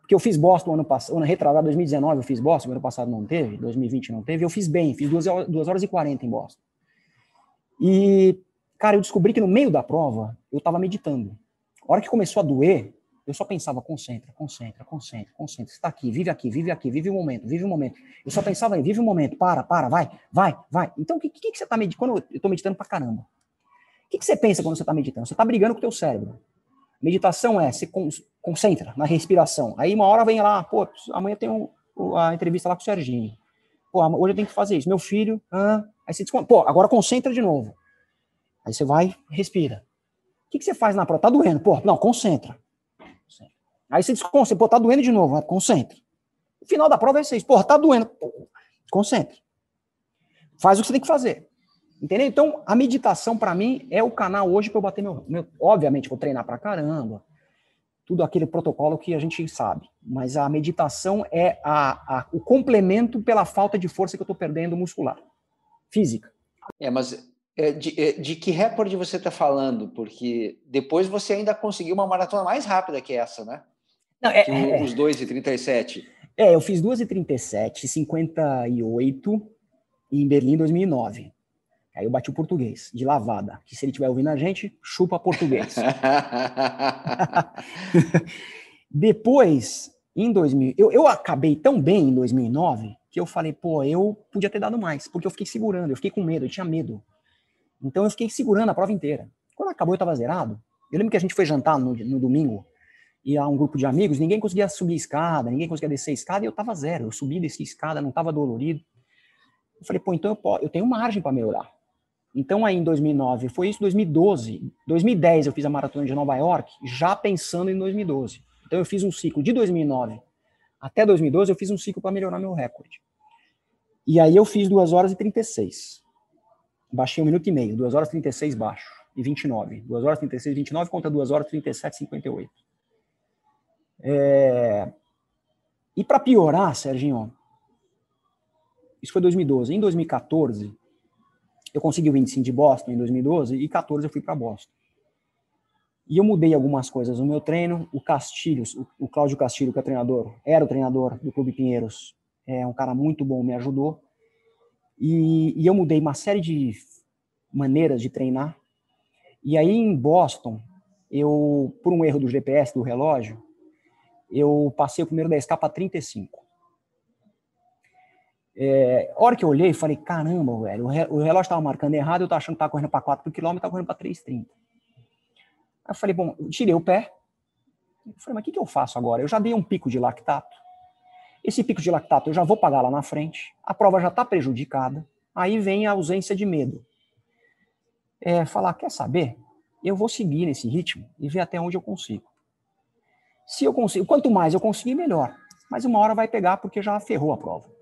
Porque eu fiz Boston ano passado, ano retrasado, 2019, eu fiz Boston, ano passado não teve, 2020 não teve. Eu fiz bem, fiz 2 horas, horas e 40 em Boston. E, cara, eu descobri que no meio da prova eu estava meditando. A hora que começou a doer, Eu só pensava, concentra, concentra, concentra, concentra. Você está aqui, vive aqui, vive aqui, vive o momento, vive o momento. Eu só pensava, vive o momento, para, para, vai, vai, vai. Então, o que, que, que você está meditando? Quando eu estou meditando para caramba. O que, que você pensa quando você está meditando? Você está brigando com o teu cérebro. Meditação é, se concentra na respiração. Aí uma hora vem lá, pô, amanhã tem a entrevista lá com o Serginho. Pô, hoje eu tenho que fazer isso. Meu filho, ah, aí você desconta. Pô, agora concentra de novo. Aí você vai, respira. O que, que você faz na prova? Tá doendo. Pô, não, concentra. Aí você desconcentra, pô, tá doendo de novo, concentre. No final da prova é isso, pô, tá doendo, pô, concentre. Faz o que você tem que fazer. Entendeu? Então, a meditação, para mim, é o canal hoje para eu bater meu, meu. Obviamente, vou treinar pra caramba, tudo aquele protocolo que a gente sabe. Mas a meditação é a, a, o complemento pela falta de força que eu estou perdendo muscular, física. É, mas é, de, é, de, que recorde você está falando? Porque depois você ainda conseguiu uma maratona mais rápida que essa, né? Não, é, é, os 2 e 37. É, eu fiz 2 e 37, 58 em Berlim 2009. Aí eu bati o português, de lavada. Que se ele estiver ouvindo a gente, chupa português. Depois, em 2000, eu, eu acabei tão bem em 2009 que eu falei, pô, eu podia ter dado mais, porque eu fiquei segurando, eu fiquei com medo, eu tinha medo. Então eu fiquei segurando a prova inteira. Quando acabou, eu estava zerado. Eu lembro que a gente foi jantar no, no domingo, e a um grupo de amigos, ninguém conseguia subir escada, ninguém conseguia descer escada, e eu tava zero. Eu subi, desci escada, não tava dolorido. Eu falei, pô, então eu, eu tenho margem para melhorar. Então aí em 2009, foi isso, 2012, 2010 eu fiz a maratona de Nova York, já pensando em 2012. Então eu fiz um ciclo de 2009 até 2012, eu fiz um ciclo para melhorar meu recorde. E aí eu fiz 2 horas e 36. Baixei um minuto e meio, 2 horas e 36 baixo, e 29. 2 horas e 36, 29 contra 2 horas e 37, 58. É... E para piorar, Serginho, isso foi 2012. Em 2014, eu consegui o índice de Boston em 2012 e 14 eu fui para Boston. E eu mudei algumas coisas no meu treino. O Castilhos, o, Cláudio Castilho, que é treinador, era o treinador do Clube Pinheiros, é um cara muito bom, me ajudou. E, e eu mudei uma série de maneiras de treinar. E aí em Boston, eu, por um erro do GPS do relógio, eu passei o primeiro 10K para 35. É, a hora que eu olhei, falei, caramba, velho, o relógio estava marcando errado, eu estava achando que estava correndo para 4 por quilômetro, estava correndo para 3,30. Aí eu falei, bom, eu tirei o pé. Eu falei, mas o que, que eu faço agora? Eu já dei um pico de lactato. Esse pico de lactato eu já vou pagar lá na frente. A prova já está prejudicada. Aí vem a ausência de medo. É, falar, quer saber? Eu vou seguir nesse ritmo e ver até onde eu consigo. Se eu consigo, quanto mais eu conseguir, melhor. Mas uma hora vai pegar porque já ferrou a prova.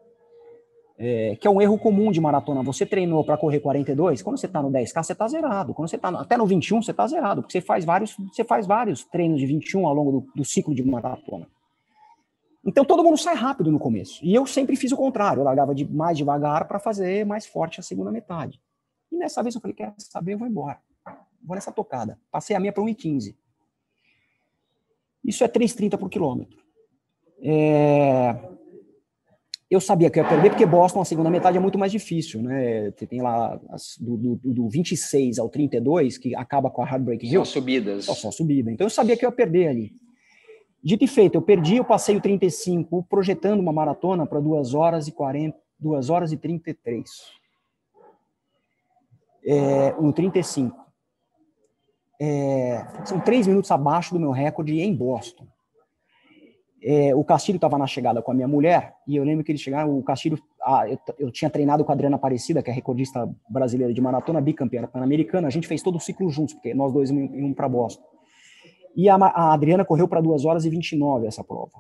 É, que é um erro comum de maratona. Você treinou para correr 42, quando você está no 10K, você está zerado. Quando você está até no 21, você está zerado, porque você faz vários, você faz vários treinos de 21 ao longo do, do ciclo de maratona. Então todo mundo sai rápido no começo. E eu sempre fiz o contrário, eu largava de mais devagar para fazer mais forte a segunda metade. E nessa vez eu falei, quer saber, eu vou embora. Vou nessa tocada. Passei a minha para 1,15. Isso é 3,30 por quilômetro. É... Eu sabia que eu ia perder, porque Boston, a segunda metade, é muito mais difícil, né? Você tem lá as, do, do, do 26 ao 32, que acaba com a Heartbreak Hill. Só subidas. Só, só subida. Então eu sabia que eu ia perder ali. Dito e feito, eu perdi, eu passei o 35, projetando uma maratona para 2 horas e 40, 2 horas e 33. É, no 35 é, são três minutos abaixo do meu recorde em Boston. É, o Castilho estava na chegada com a minha mulher, e eu lembro que eles chegaram, o Castilho, ah, eu, eu, tinha treinado com a Adriana Aparecida, que é recordista brasileira de maratona, bicampeã pan-americana, a gente fez todo o ciclo juntos, porque nós dois íamos para Boston. E a, a, Adriana correu para 2 horas e 29 essa prova.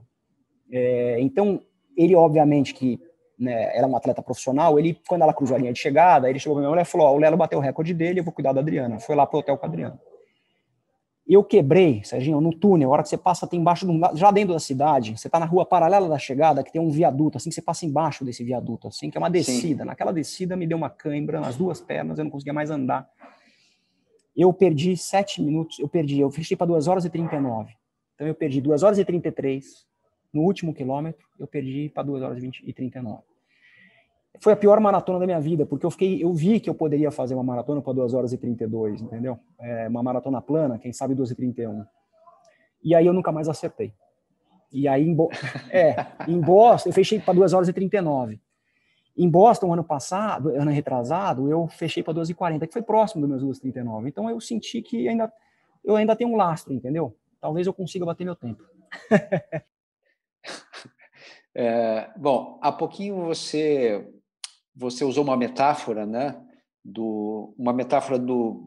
É, então, ele obviamente que né, era um atleta profissional, ele, quando ela cruzou a linha de chegada, ele chegou para minha mulher e falou, ó, o Lelo bateu o recorde dele, eu vou cuidar da Adriana. Foi lá pro hotel com a Adriana. Eu quebrei, Serginho, no túnel, a hora que você passa, tem embaixo, do, já dentro da cidade, você está na rua paralela da chegada, que tem um viaduto, assim, que você passa embaixo desse viaduto, assim, que é uma descida. Sim. Naquela descida me deu uma cãibra nas duas pernas, eu não conseguia mais andar. Eu perdi sete minutos, eu perdi, eu fechei para 2 horas e 39. Então eu perdi 2 horas e 33 no último quilômetro, eu perdi para 2 horas e, 20, e 39 foi a pior maratona da minha vida, porque eu fiquei, eu vi que eu poderia fazer uma maratona para 2 horas e 32, entendeu? É, uma maratona plana, quem sabe 2 e 31. E aí eu nunca mais acertei. E aí, em, Bo... é, em Boston, eu fechei para 2 horas e 39. Em Boston, ano passado, ano retrasado, eu fechei para 2 e 40, que foi próximo dos meus 2 e 39. Então eu senti que ainda, eu ainda tenho um lastro, entendeu? Talvez eu consiga bater meu tempo. é, bom, há pouquinho você você usou uma metáfora, né? Do, uma metáfora do,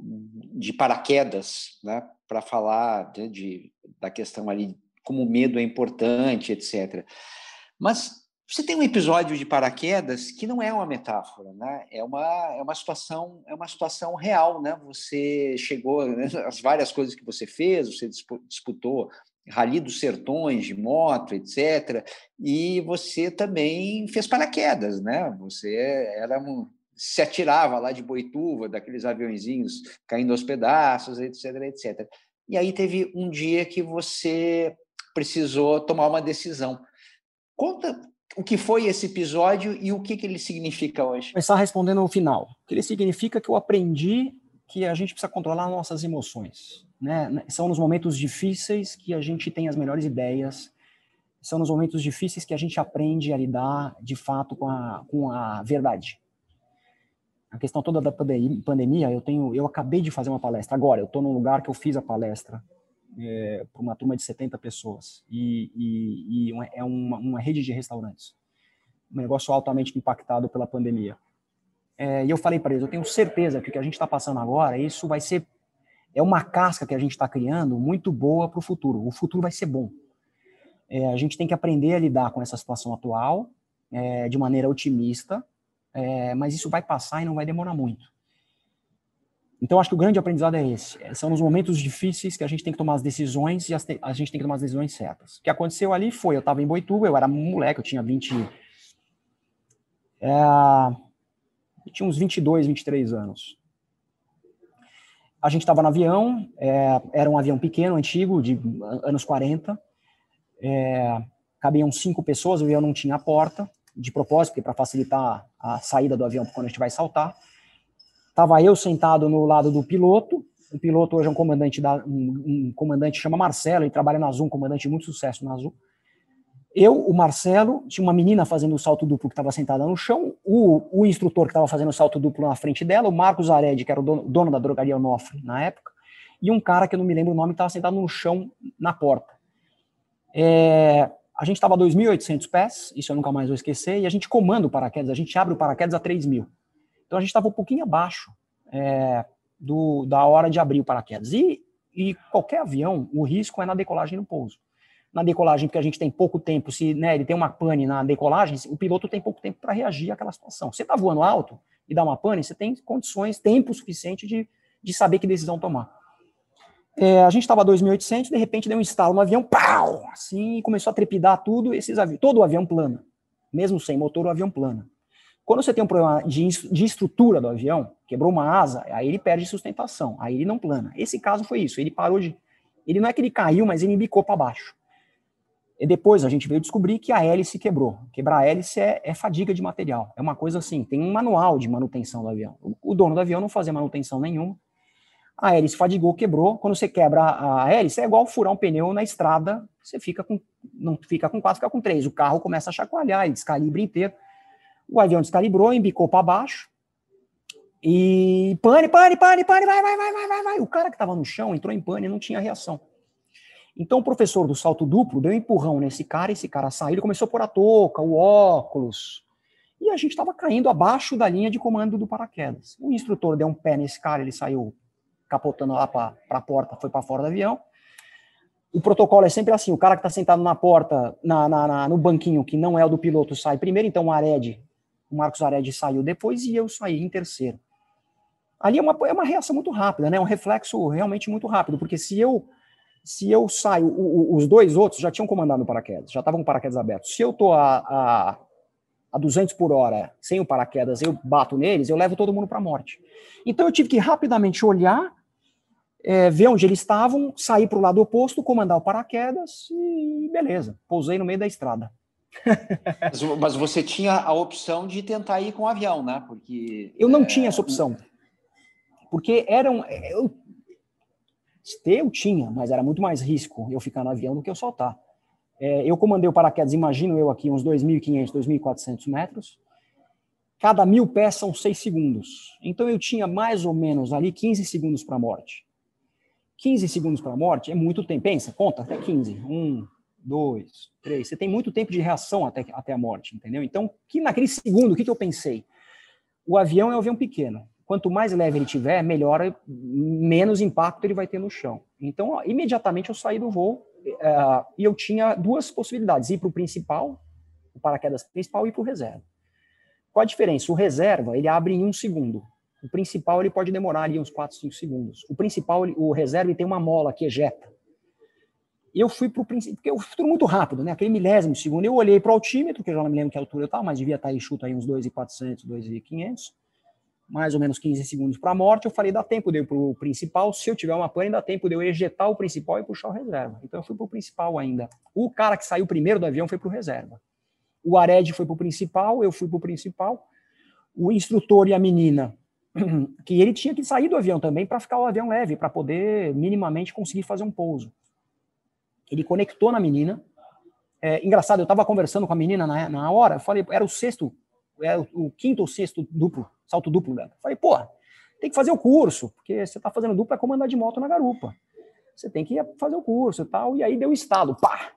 de paraquedas, né? Para falar de, de, da questão ali como o medo é importante, etc. Mas você tem um episódio de paraquedas que não é uma metáfora, né? É uma, é uma situação é uma situação real, né? Você chegou né? as várias coisas que você fez, você disputou Rally dos Sertões de moto, etc. E você também fez paraquedas, né? Você era um, se atirava lá de Boituva, daqueles aviãozinhos caindo aos pedaços, etc, etc. E aí teve um dia que você precisou tomar uma decisão. Conta o que foi esse episódio e o que, que ele significa hoje. Começar respondendo no final. Ele significa que eu aprendi que a gente precisa controlar nossas emoções. Né? São nos momentos difíceis que a gente tem as melhores ideias, são nos momentos difíceis que a gente aprende a lidar de fato com a, com a verdade. A questão toda da pandemia, eu tenho, eu acabei de fazer uma palestra agora, eu estou num lugar que eu fiz a palestra é, para uma turma de 70 pessoas. E, e, e é uma, uma, rede de restaurantes. Um negócio altamente impactado pela pandemia. É, e eu falei para eles, eu tenho certeza que o que a gente está passando agora, isso vai ser é uma casca que a gente está criando muito boa para o futuro. O futuro vai ser bom. É, a gente tem que aprender a lidar com essa situação atual é, de maneira otimista, é, mas isso vai passar e não vai demorar muito. Então, acho que o grande aprendizado é esse. É, são nos momentos difíceis que a gente tem que tomar as decisões e a gente tem que tomar as decisões certas. O que aconteceu ali foi, eu estava em Boituva, eu era moleque, eu tinha 20... É, eu tinha uns 22, 23 anos. A gente estava no avião, é, era um avião pequeno, antigo, de anos 40. É, cabiam cinco pessoas, o avião não tinha porta, de propósito, para facilitar a saída do avião quando a gente vai saltar. Tava eu sentado no lado do piloto. O piloto hoje é um comandante da um, um comandante chama Marcelo, ele trabalha na Azul, um comandante de muito sucesso na Azul. Eu, o Marcelo, tinha uma menina fazendo o salto duplo que estava sentada no chão, o, o instrutor que estava fazendo o salto duplo na frente dela, o Marcos Ared, que era o dono, dono da drogaria Onofre na época, e um cara que eu não me lembro o nome, estava sentado no chão na porta. É, a gente estava a 2.800 pés, isso eu nunca mais vou esquecer, e a gente comanda o paraquedas, a gente abre o paraquedas a 3.000. Então a gente estava um pouquinho abaixo é, do, da hora de abrir o paraquedas. E, e qualquer avião, o risco é na decolagem e no pouso. Na decolagem, porque a gente tem pouco tempo, se né, ele tem uma pane na decolagem, o piloto tem pouco tempo para reagir àquela situação. Você está voando alto e dá uma pane, você tem condições, tempo suficiente de, de saber que decisão tomar. É, a gente estava a 2.800, de repente deu um estalo no avião, pau, assim, começou a trepidar tudo, esses aviões, todo o avião plano, mesmo sem motor, o avião plano. Quando você tem um problema de, de estrutura do avião, quebrou uma asa, aí ele perde sustentação, aí ele não plana. Esse caso foi isso, ele parou de. Ele não é que ele caiu, mas ele bicou para baixo. E depois a gente veio descobrir que a hélice quebrou. Quebrar a hélice é, é, fadiga de material. É uma coisa assim, tem um manual de manutenção do avião. O, dono do avião não fazia manutenção nenhuma. A hélice fadigou, quebrou. Quando você quebra a hélice, é igual furar um pneu na estrada. Você fica com, não fica com quatro, fica com três. O carro começa a chacoalhar, ele descalibra inteiro. O avião descalibrou, embicou para baixo. E pane, pane, pane, pane, vai, vai, vai, vai, vai, vai. O cara que estava no chão entrou em pane e não tinha reação. Então o professor do salto duplo deu um empurrão nesse cara, esse cara saiu, ele começou a pôr a touca, o óculos. E a gente estava caindo abaixo da linha de comando do paraquedas. O instrutor deu um pé nesse cara, ele saiu capotando lá para a porta, foi para fora do avião. O protocolo é sempre assim: o cara que está sentado na porta, na, na, na, no banquinho que não é o do piloto, sai primeiro. Então o Ared o Marcos Ared saiu depois e eu saí em terceiro. Ali é uma, é uma reação muito rápida, né? Um reflexo realmente muito rápido, porque se eu se eu saio, o, o, os dois outros já tinham comandado o paraquedas, já estavam com paraquedas aberto. Se eu tô a, a, a 200 por hora sem o paraquedas, eu bato neles, eu levo todo mundo para a morte. Então eu tive que rapidamente olhar, é, ver onde eles estavam, sair para o lado oposto, comandar o paraquedas e beleza, pousei no meio da estrada mas, mas, você tinha a opção de tentar ir com o avião, né? Porque eu não é... tinha essa opção, porque eram eu, Ter eu tinha, mas era muito mais risco eu ficar no avião do que eu soltar. É, eu comandei o paraquedas, imagino eu aqui, uns 2.500, 2.400 metros. Cada mil pés são 6 segundos. Então eu tinha mais ou menos ali 15 segundos para a morte. 15 segundos para a morte é muito tempo. Pensa, conta até 15. Um, dois, três. Você tem muito tempo de reação até, até a morte, entendeu? Então, que naquele segundo, o que, que eu pensei? O avião é um avião pequeno. Quanto mais leve ele tiver, melhor, menos impacto ele vai ter no chão. Então, ó, imediatamente eu saí do voo uh, e eu tinha duas possibilidades: ir para o principal, o paraquedas principal, e para o reserva. Qual a diferença? O reserva ele abre em um segundo. O principal ele pode demorar ali uns 4, 5 segundos. O principal, o reserva, ele tem uma mola que ejeta. Eu fui para o principal, porque eu fui tudo muito rápido, né? Aquele milésimo segundo. Eu olhei para o altímetro, que eu já não me lembro que altura eu estava, mas devia estar tá aí, chuta aí uns 2,400, 2,500 mais ou menos 15 segundos para a morte, eu falei, dá tempo de eu ir para o principal, se eu tiver uma pane, dá tempo de eu ejetar o principal e puxar o reserva. Então eu fui para o principal ainda. O cara que saiu primeiro do avião foi para o reserva. O Ared foi para o principal, eu fui para o principal. O instrutor e a menina, que ele tinha que sair do avião também para ficar o avião leve, para poder minimamente conseguir fazer um pouso. Ele conectou na menina. É, engraçado, eu estava conversando com a menina na, na hora, eu falei, era o sexto, era o, quinto ou sexto duplo salto duplo, né? Falei, pô, tem que fazer o curso, porque você tá fazendo duplo é comandar de moto na garupa. Você tem que fazer o curso e tal. E aí deu estado, pá!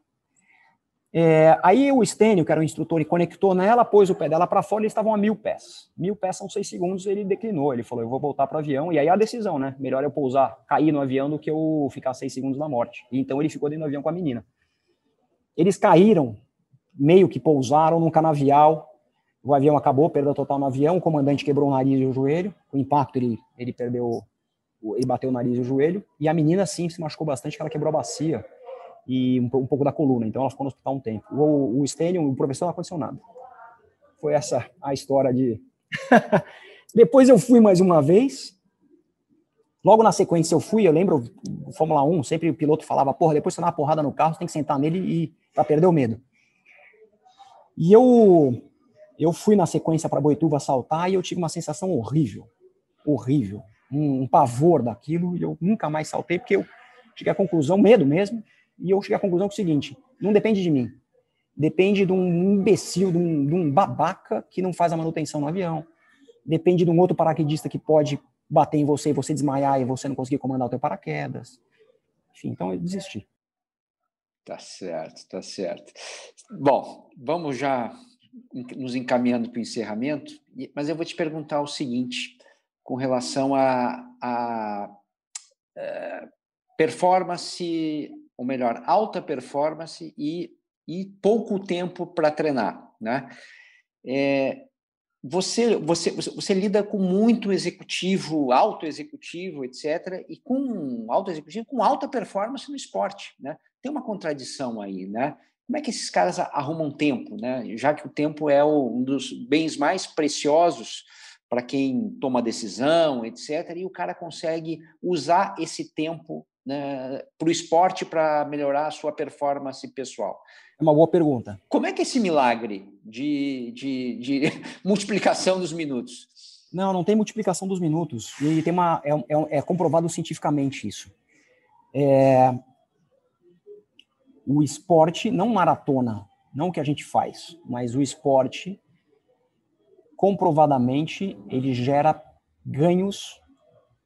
É, aí o Stênio, que era o instrutor, e conectou nela, pôs o pé dela para fora e eles estavam a mil pés. Mil pés são seis segundos, ele declinou. Ele falou: Eu vou voltar para o avião. E aí a decisão, né? Melhor eu pousar, cair no avião do que eu ficar seis segundos na morte. E então ele ficou dentro do avião com a menina. Eles caíram, meio que pousaram num canavial o avião acabou, perda total no avião, o comandante quebrou o nariz e o joelho, o impacto ele, ele perdeu, ele bateu o nariz e o joelho, e a menina sim se machucou bastante, que ela quebrou a bacia e um, um pouco da coluna, então ela ficou no hospital um tempo. O, o Stênio, o professor não aconteceu nada. Foi essa a história de... Depois eu fui mais uma vez, logo na sequência eu fui, eu lembro, Fórmula 1, sempre o piloto falava, porra, depois você dá uma porrada no carro, você tem que sentar nele e para perder o medo. E eu eu fui na sequência para Boituva saltar e eu tive uma sensação horrível, horrível, um, um, pavor daquilo e eu nunca mais saltei porque eu cheguei à conclusão, medo mesmo, e eu cheguei à conclusão que é o seguinte, não depende de mim, depende de um imbecil, de um, de um babaca que não faz a manutenção no avião, depende de um outro paraquedista que pode bater em você e você desmaiar e você não conseguir comandar o teu paraquedas. Enfim, então eu desisti. Tá certo, tá certo. Bom, vamos já nos encaminhando para o encerramento, mas eu vou te perguntar o seguinte, com relação a, a, a é, performance, ou melhor, alta performance e, e pouco tempo para treinar, né? É, você, você, você lida com muito executivo, alto executivo, etc., e com alto executivo, com alta performance no esporte, né? Tem uma contradição aí, né? Como é que esses caras arrumam tempo, né? Já que o tempo é um dos bens mais preciosos para quem toma decisão, etc. E o cara consegue usar esse tempo né, para o esporte para melhorar a sua performance pessoal. É uma boa pergunta. Como é que é esse milagre de, de, de multiplicação dos minutos? Não, não tem multiplicação dos minutos. E tem uma, é, é, é comprovado cientificamente isso. É, o esporte, não maratona, não o que a gente faz, mas o esporte, comprovadamente, ele gera ganhos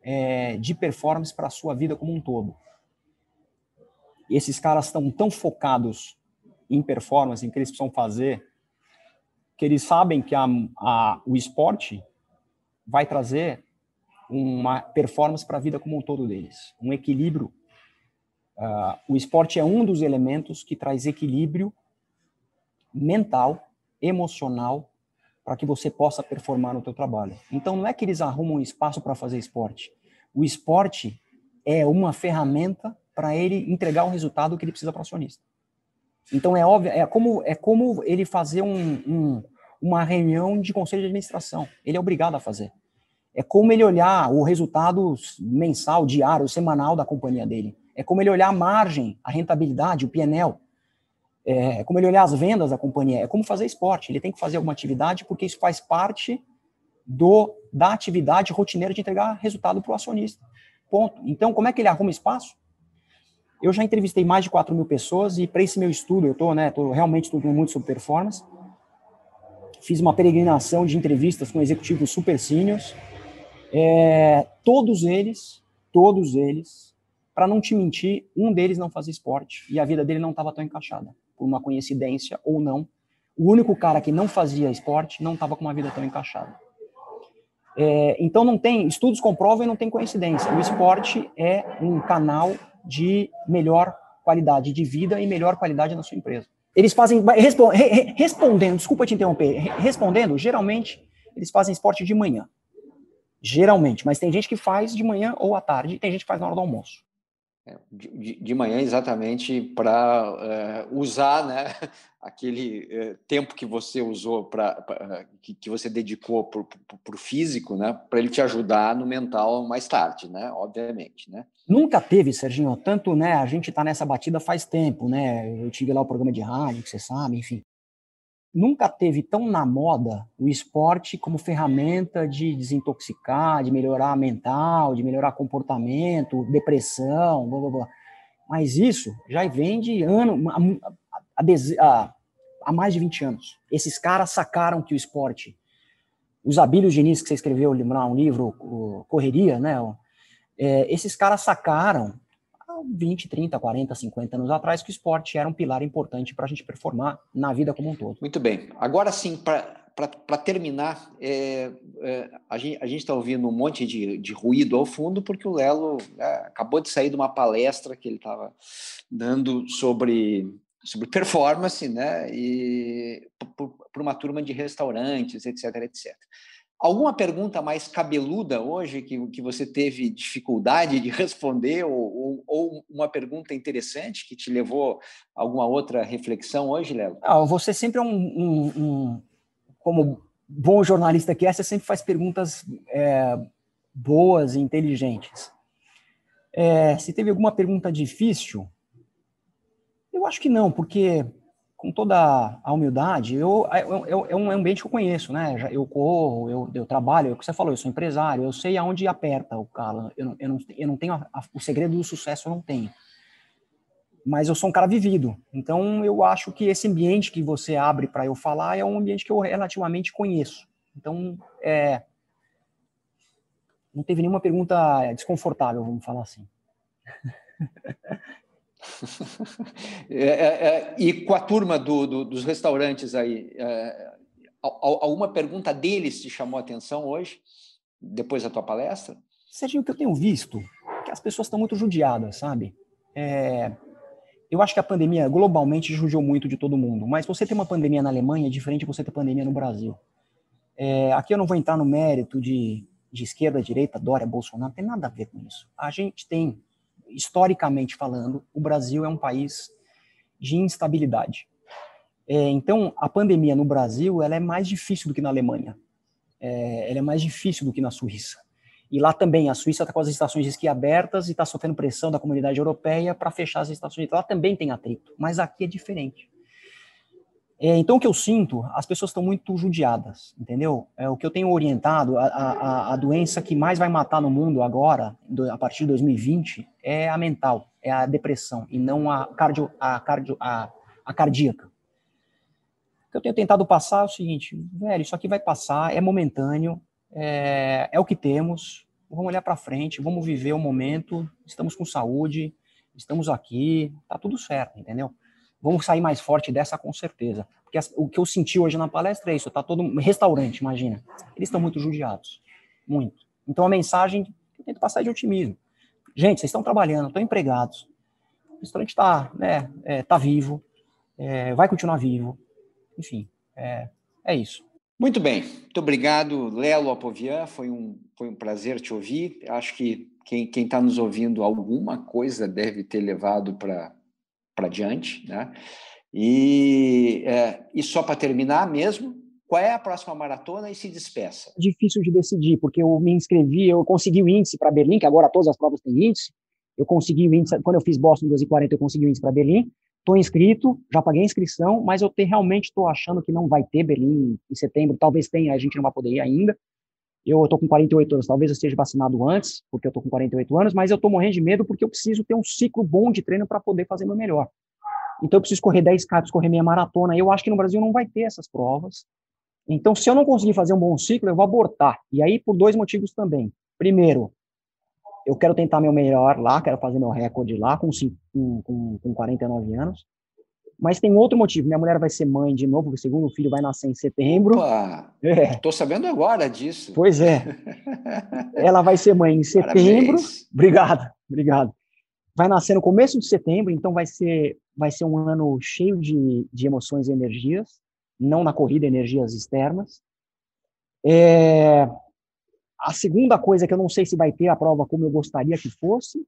é, de performance para a sua vida como um todo. Esses caras estão tão focados em performance, em que eles precisam fazer, que eles sabem que a, a, o esporte vai trazer uma performance para a vida como um todo deles, um equilíbrio Uh, o esporte é um dos elementos que traz equilíbrio mental, emocional, para que você possa performar no teu trabalho. Então, não é que eles arrumam espaço para fazer esporte. O esporte é uma ferramenta para ele entregar o resultado que ele precisa para o acionista. Então, é óbvio, é como, é como ele fazer um, um, uma reunião de conselho de administração. Ele é obrigado a fazer. É como ele olhar o resultado mensal, diário, semanal da companhia dele. É como ele olhar a margem, a rentabilidade, o PNL. É, é como ele olhar as vendas da companhia. É como fazer esporte. Ele tem que fazer alguma atividade porque isso faz parte do da atividade rotineira de entregar resultado para o acionista. Ponto. Então, como é que ele arruma espaço? Eu já entrevistei mais de 4 mil pessoas e para esse meu estudo, eu estou né, tô realmente estudando muito sobre performance. Fiz uma peregrinação de entrevistas com executivos super seniors. É, todos eles, todos eles, para não te mentir, um deles não fazia esporte e a vida dele não estava tão encaixada, por uma coincidência ou não. O único cara que não fazia esporte não estava com uma vida tão encaixada. É, então não tem, estudos comprovam e não tem coincidência. O esporte é um canal de melhor qualidade de vida e melhor qualidade na sua empresa. Eles fazem, respondendo, desculpa te interromper, respondendo, geralmente eles fazem esporte de manhã. Geralmente, mas tem gente que faz de manhã ou à tarde, tem gente que faz na hora do almoço. É, de, de manhã, exatamente para é, usar né, aquele é, tempo que você usou, para que, que você dedicou para o físico, né, para ele te ajudar no mental mais tarde, né, obviamente. Né? Nunca teve, Serginho, tanto né, a gente está nessa batida faz tempo, né? Eu tive lá o programa de rádio, que você sabe, enfim nunca teve tão na moda o esporte como ferramenta de desintoxicar, de melhorar a mental, de melhorar comportamento, depressão, blá, blá, blá. Mas isso já vem de ano, há, mais de 20 anos. Esses caras sacaram que o esporte, os Abílios Diniz, que você escreveu um livro, Correria, né? É, esses caras sacaram 20, 30, 40, 50 anos atrás que o esporte era um pilar importante para a gente performar na vida como um todo. Muito bem. Agora sim, para terminar, é, é, a gente está ouvindo um monte de, de, ruído ao fundo, porque o Lelo é, acabou de sair de uma palestra que ele estava dando sobre, sobre performance, né? E para uma turma de restaurantes, etc, etc. Alguma pergunta mais cabeluda hoje que, que você teve dificuldade de responder, ou, ou, ou uma pergunta interessante que te levou a alguma outra reflexão hoje, Léo? Ah, você sempre é um, um, um, Como bom jornalista que é, você sempre faz perguntas é, boas e inteligentes. É, se teve alguma pergunta difícil, eu acho que não, porque com toda a humildade, eu, eu, eu, é um ambiente que eu conheço, né? Eu corro, eu, eu trabalho, é o que você falou, eu sou empresário, eu sei aonde aperta o cara. Eu, eu, não, eu não tenho a, a, o segredo do sucesso, eu não tenho. Mas eu sou um cara vivido. Então, eu acho que esse ambiente que você abre para eu falar é um ambiente que eu relativamente conheço. Então, é, não teve nenhuma pergunta desconfortável, vamos falar assim. É, é, é, e com a turma do, do, dos restaurantes aí, é, alguma pergunta deles te chamou a atenção hoje, depois da tua palestra? Serginho, o que eu tenho visto é que as pessoas estão muito judiadas, sabe? É, eu acho que a pandemia globalmente judiou muito de todo mundo, mas você ter uma pandemia na Alemanha é diferente de você ter pandemia no Brasil. É, aqui eu não vou entrar no mérito de, de esquerda, direita, Dória, Bolsonaro, não tem nada a ver com isso. A gente tem historicamente falando, o Brasil é um país de instabilidade. É, então, a pandemia no Brasil ela é mais difícil do que na Alemanha. É, ela é mais difícil do que na Suíça. E lá também, a Suíça está com as estações de esqui abertas e está sofrendo pressão da comunidade europeia para fechar as estações. Lá também tem atrito, mas aqui é diferente. É, então, o que eu sinto, as pessoas estão muito judiadas, entendeu? É, o que eu tenho orientado, a, a, a doença que mais vai matar no mundo agora, do, a partir de 2020, é a mental, é a depressão, e não a, cardio, a, cardio, a, a cardíaca. O que eu tenho tentado passar é o seguinte, velho, isso aqui vai passar, é momentâneo, é, é o que temos, vamos olhar para frente, vamos viver o momento, estamos com saúde, estamos aqui, tá tudo certo, entendeu? Vamos sair mais forte dessa com certeza. Porque o que eu senti hoje na palestra é isso, tá todo restaurante, imagina. Eles estão muito judiados, muito. Então a mensagem que eu tento passar é de otimismo. Gente, vocês estão trabalhando, estão empregados. O restaurante está né, é, tá vivo, é, vai continuar vivo. Enfim, é, é isso. Muito bem, muito obrigado, Lelo Apovian. Foi um, foi um prazer te ouvir. Acho que quem está nos ouvindo, alguma coisa deve ter levado para para diante, né? E, é, e só para terminar mesmo, qual é a próxima maratona e se despeça? Difícil de decidir, porque eu me inscrevi, eu consegui o índice para Berlim, que agora todas as provas têm índice. Eu consegui o índice, quando eu fiz Boston 240, eu consegui o índice para Berlim. Estou inscrito, já paguei a inscrição, mas eu te, realmente estou achando que não vai ter Berlim em setembro. Talvez tenha, a gente não vai poder ir ainda. Eu estou com 48 anos, talvez eu esteja vacinado antes, porque eu estou com 48 anos, mas eu estou morrendo de medo porque eu preciso ter um ciclo bom de treino para poder fazer meu melhor. Então eu preciso correr 10 k correr meia maratona. Eu acho que no Brasil não vai ter essas provas. Então, se eu não conseguir fazer um bom ciclo, eu vou abortar. E aí, por dois motivos também. Primeiro, eu quero tentar meu melhor lá, quero fazer meu recorde lá com, com, com 49 anos. Mas tem outro motivo. Minha mulher vai ser mãe de novo, o segundo filho vai nascer em setembro. Opa, é. Sabendo agora disso. Pois é. Ela vai ser mãe em setembro. Parabéns. Obrigado, obrigado. Vai nascer no começo de setembro, então vai ser, vai ser um ano cheio de, de emoções e energias, não na corrida, energias externas. É, a segunda coisa que eu não sei se vai ter a prova como eu gostaria que fosse.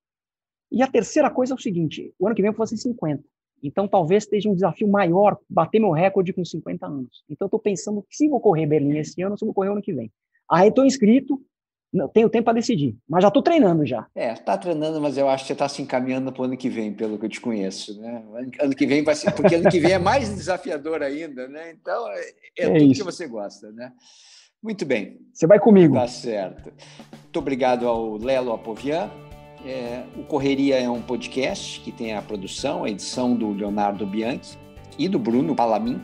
E a terceira coisa é o seguinte: o ano que vem eu vou fazer 50. Então, talvez esteja um desafio maior bater meu recorde com 50 anos. Então, estou pensando que se vou correr Berlim esse ano, se vou correr ano que vem. Aí, estou inscrito, não, tenho tempo para decidir, mas já estou treinando já. É, está treinando, mas eu acho que você está se encaminhando para o ano que vem, pelo que eu te conheço, né? Ano que vem vai ser, porque ano que vem é mais desafiador ainda, né? Então, é, é, é tudo isso. que você gosta, né? Muito bem. Você vai comigo. Tá certo. Muito obrigado ao Lelo Apovian é, o Correria é um podcast que tem a produção, a edição do Leonardo Bianchi e do Bruno Palamin.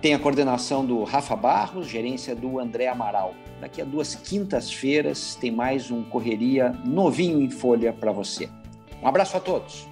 Tem a coordenação do Rafa Barros, gerência do André Amaral. Daqui a duas quintas-feiras tem mais um Correria novinho em folha para você. Um abraço a todos.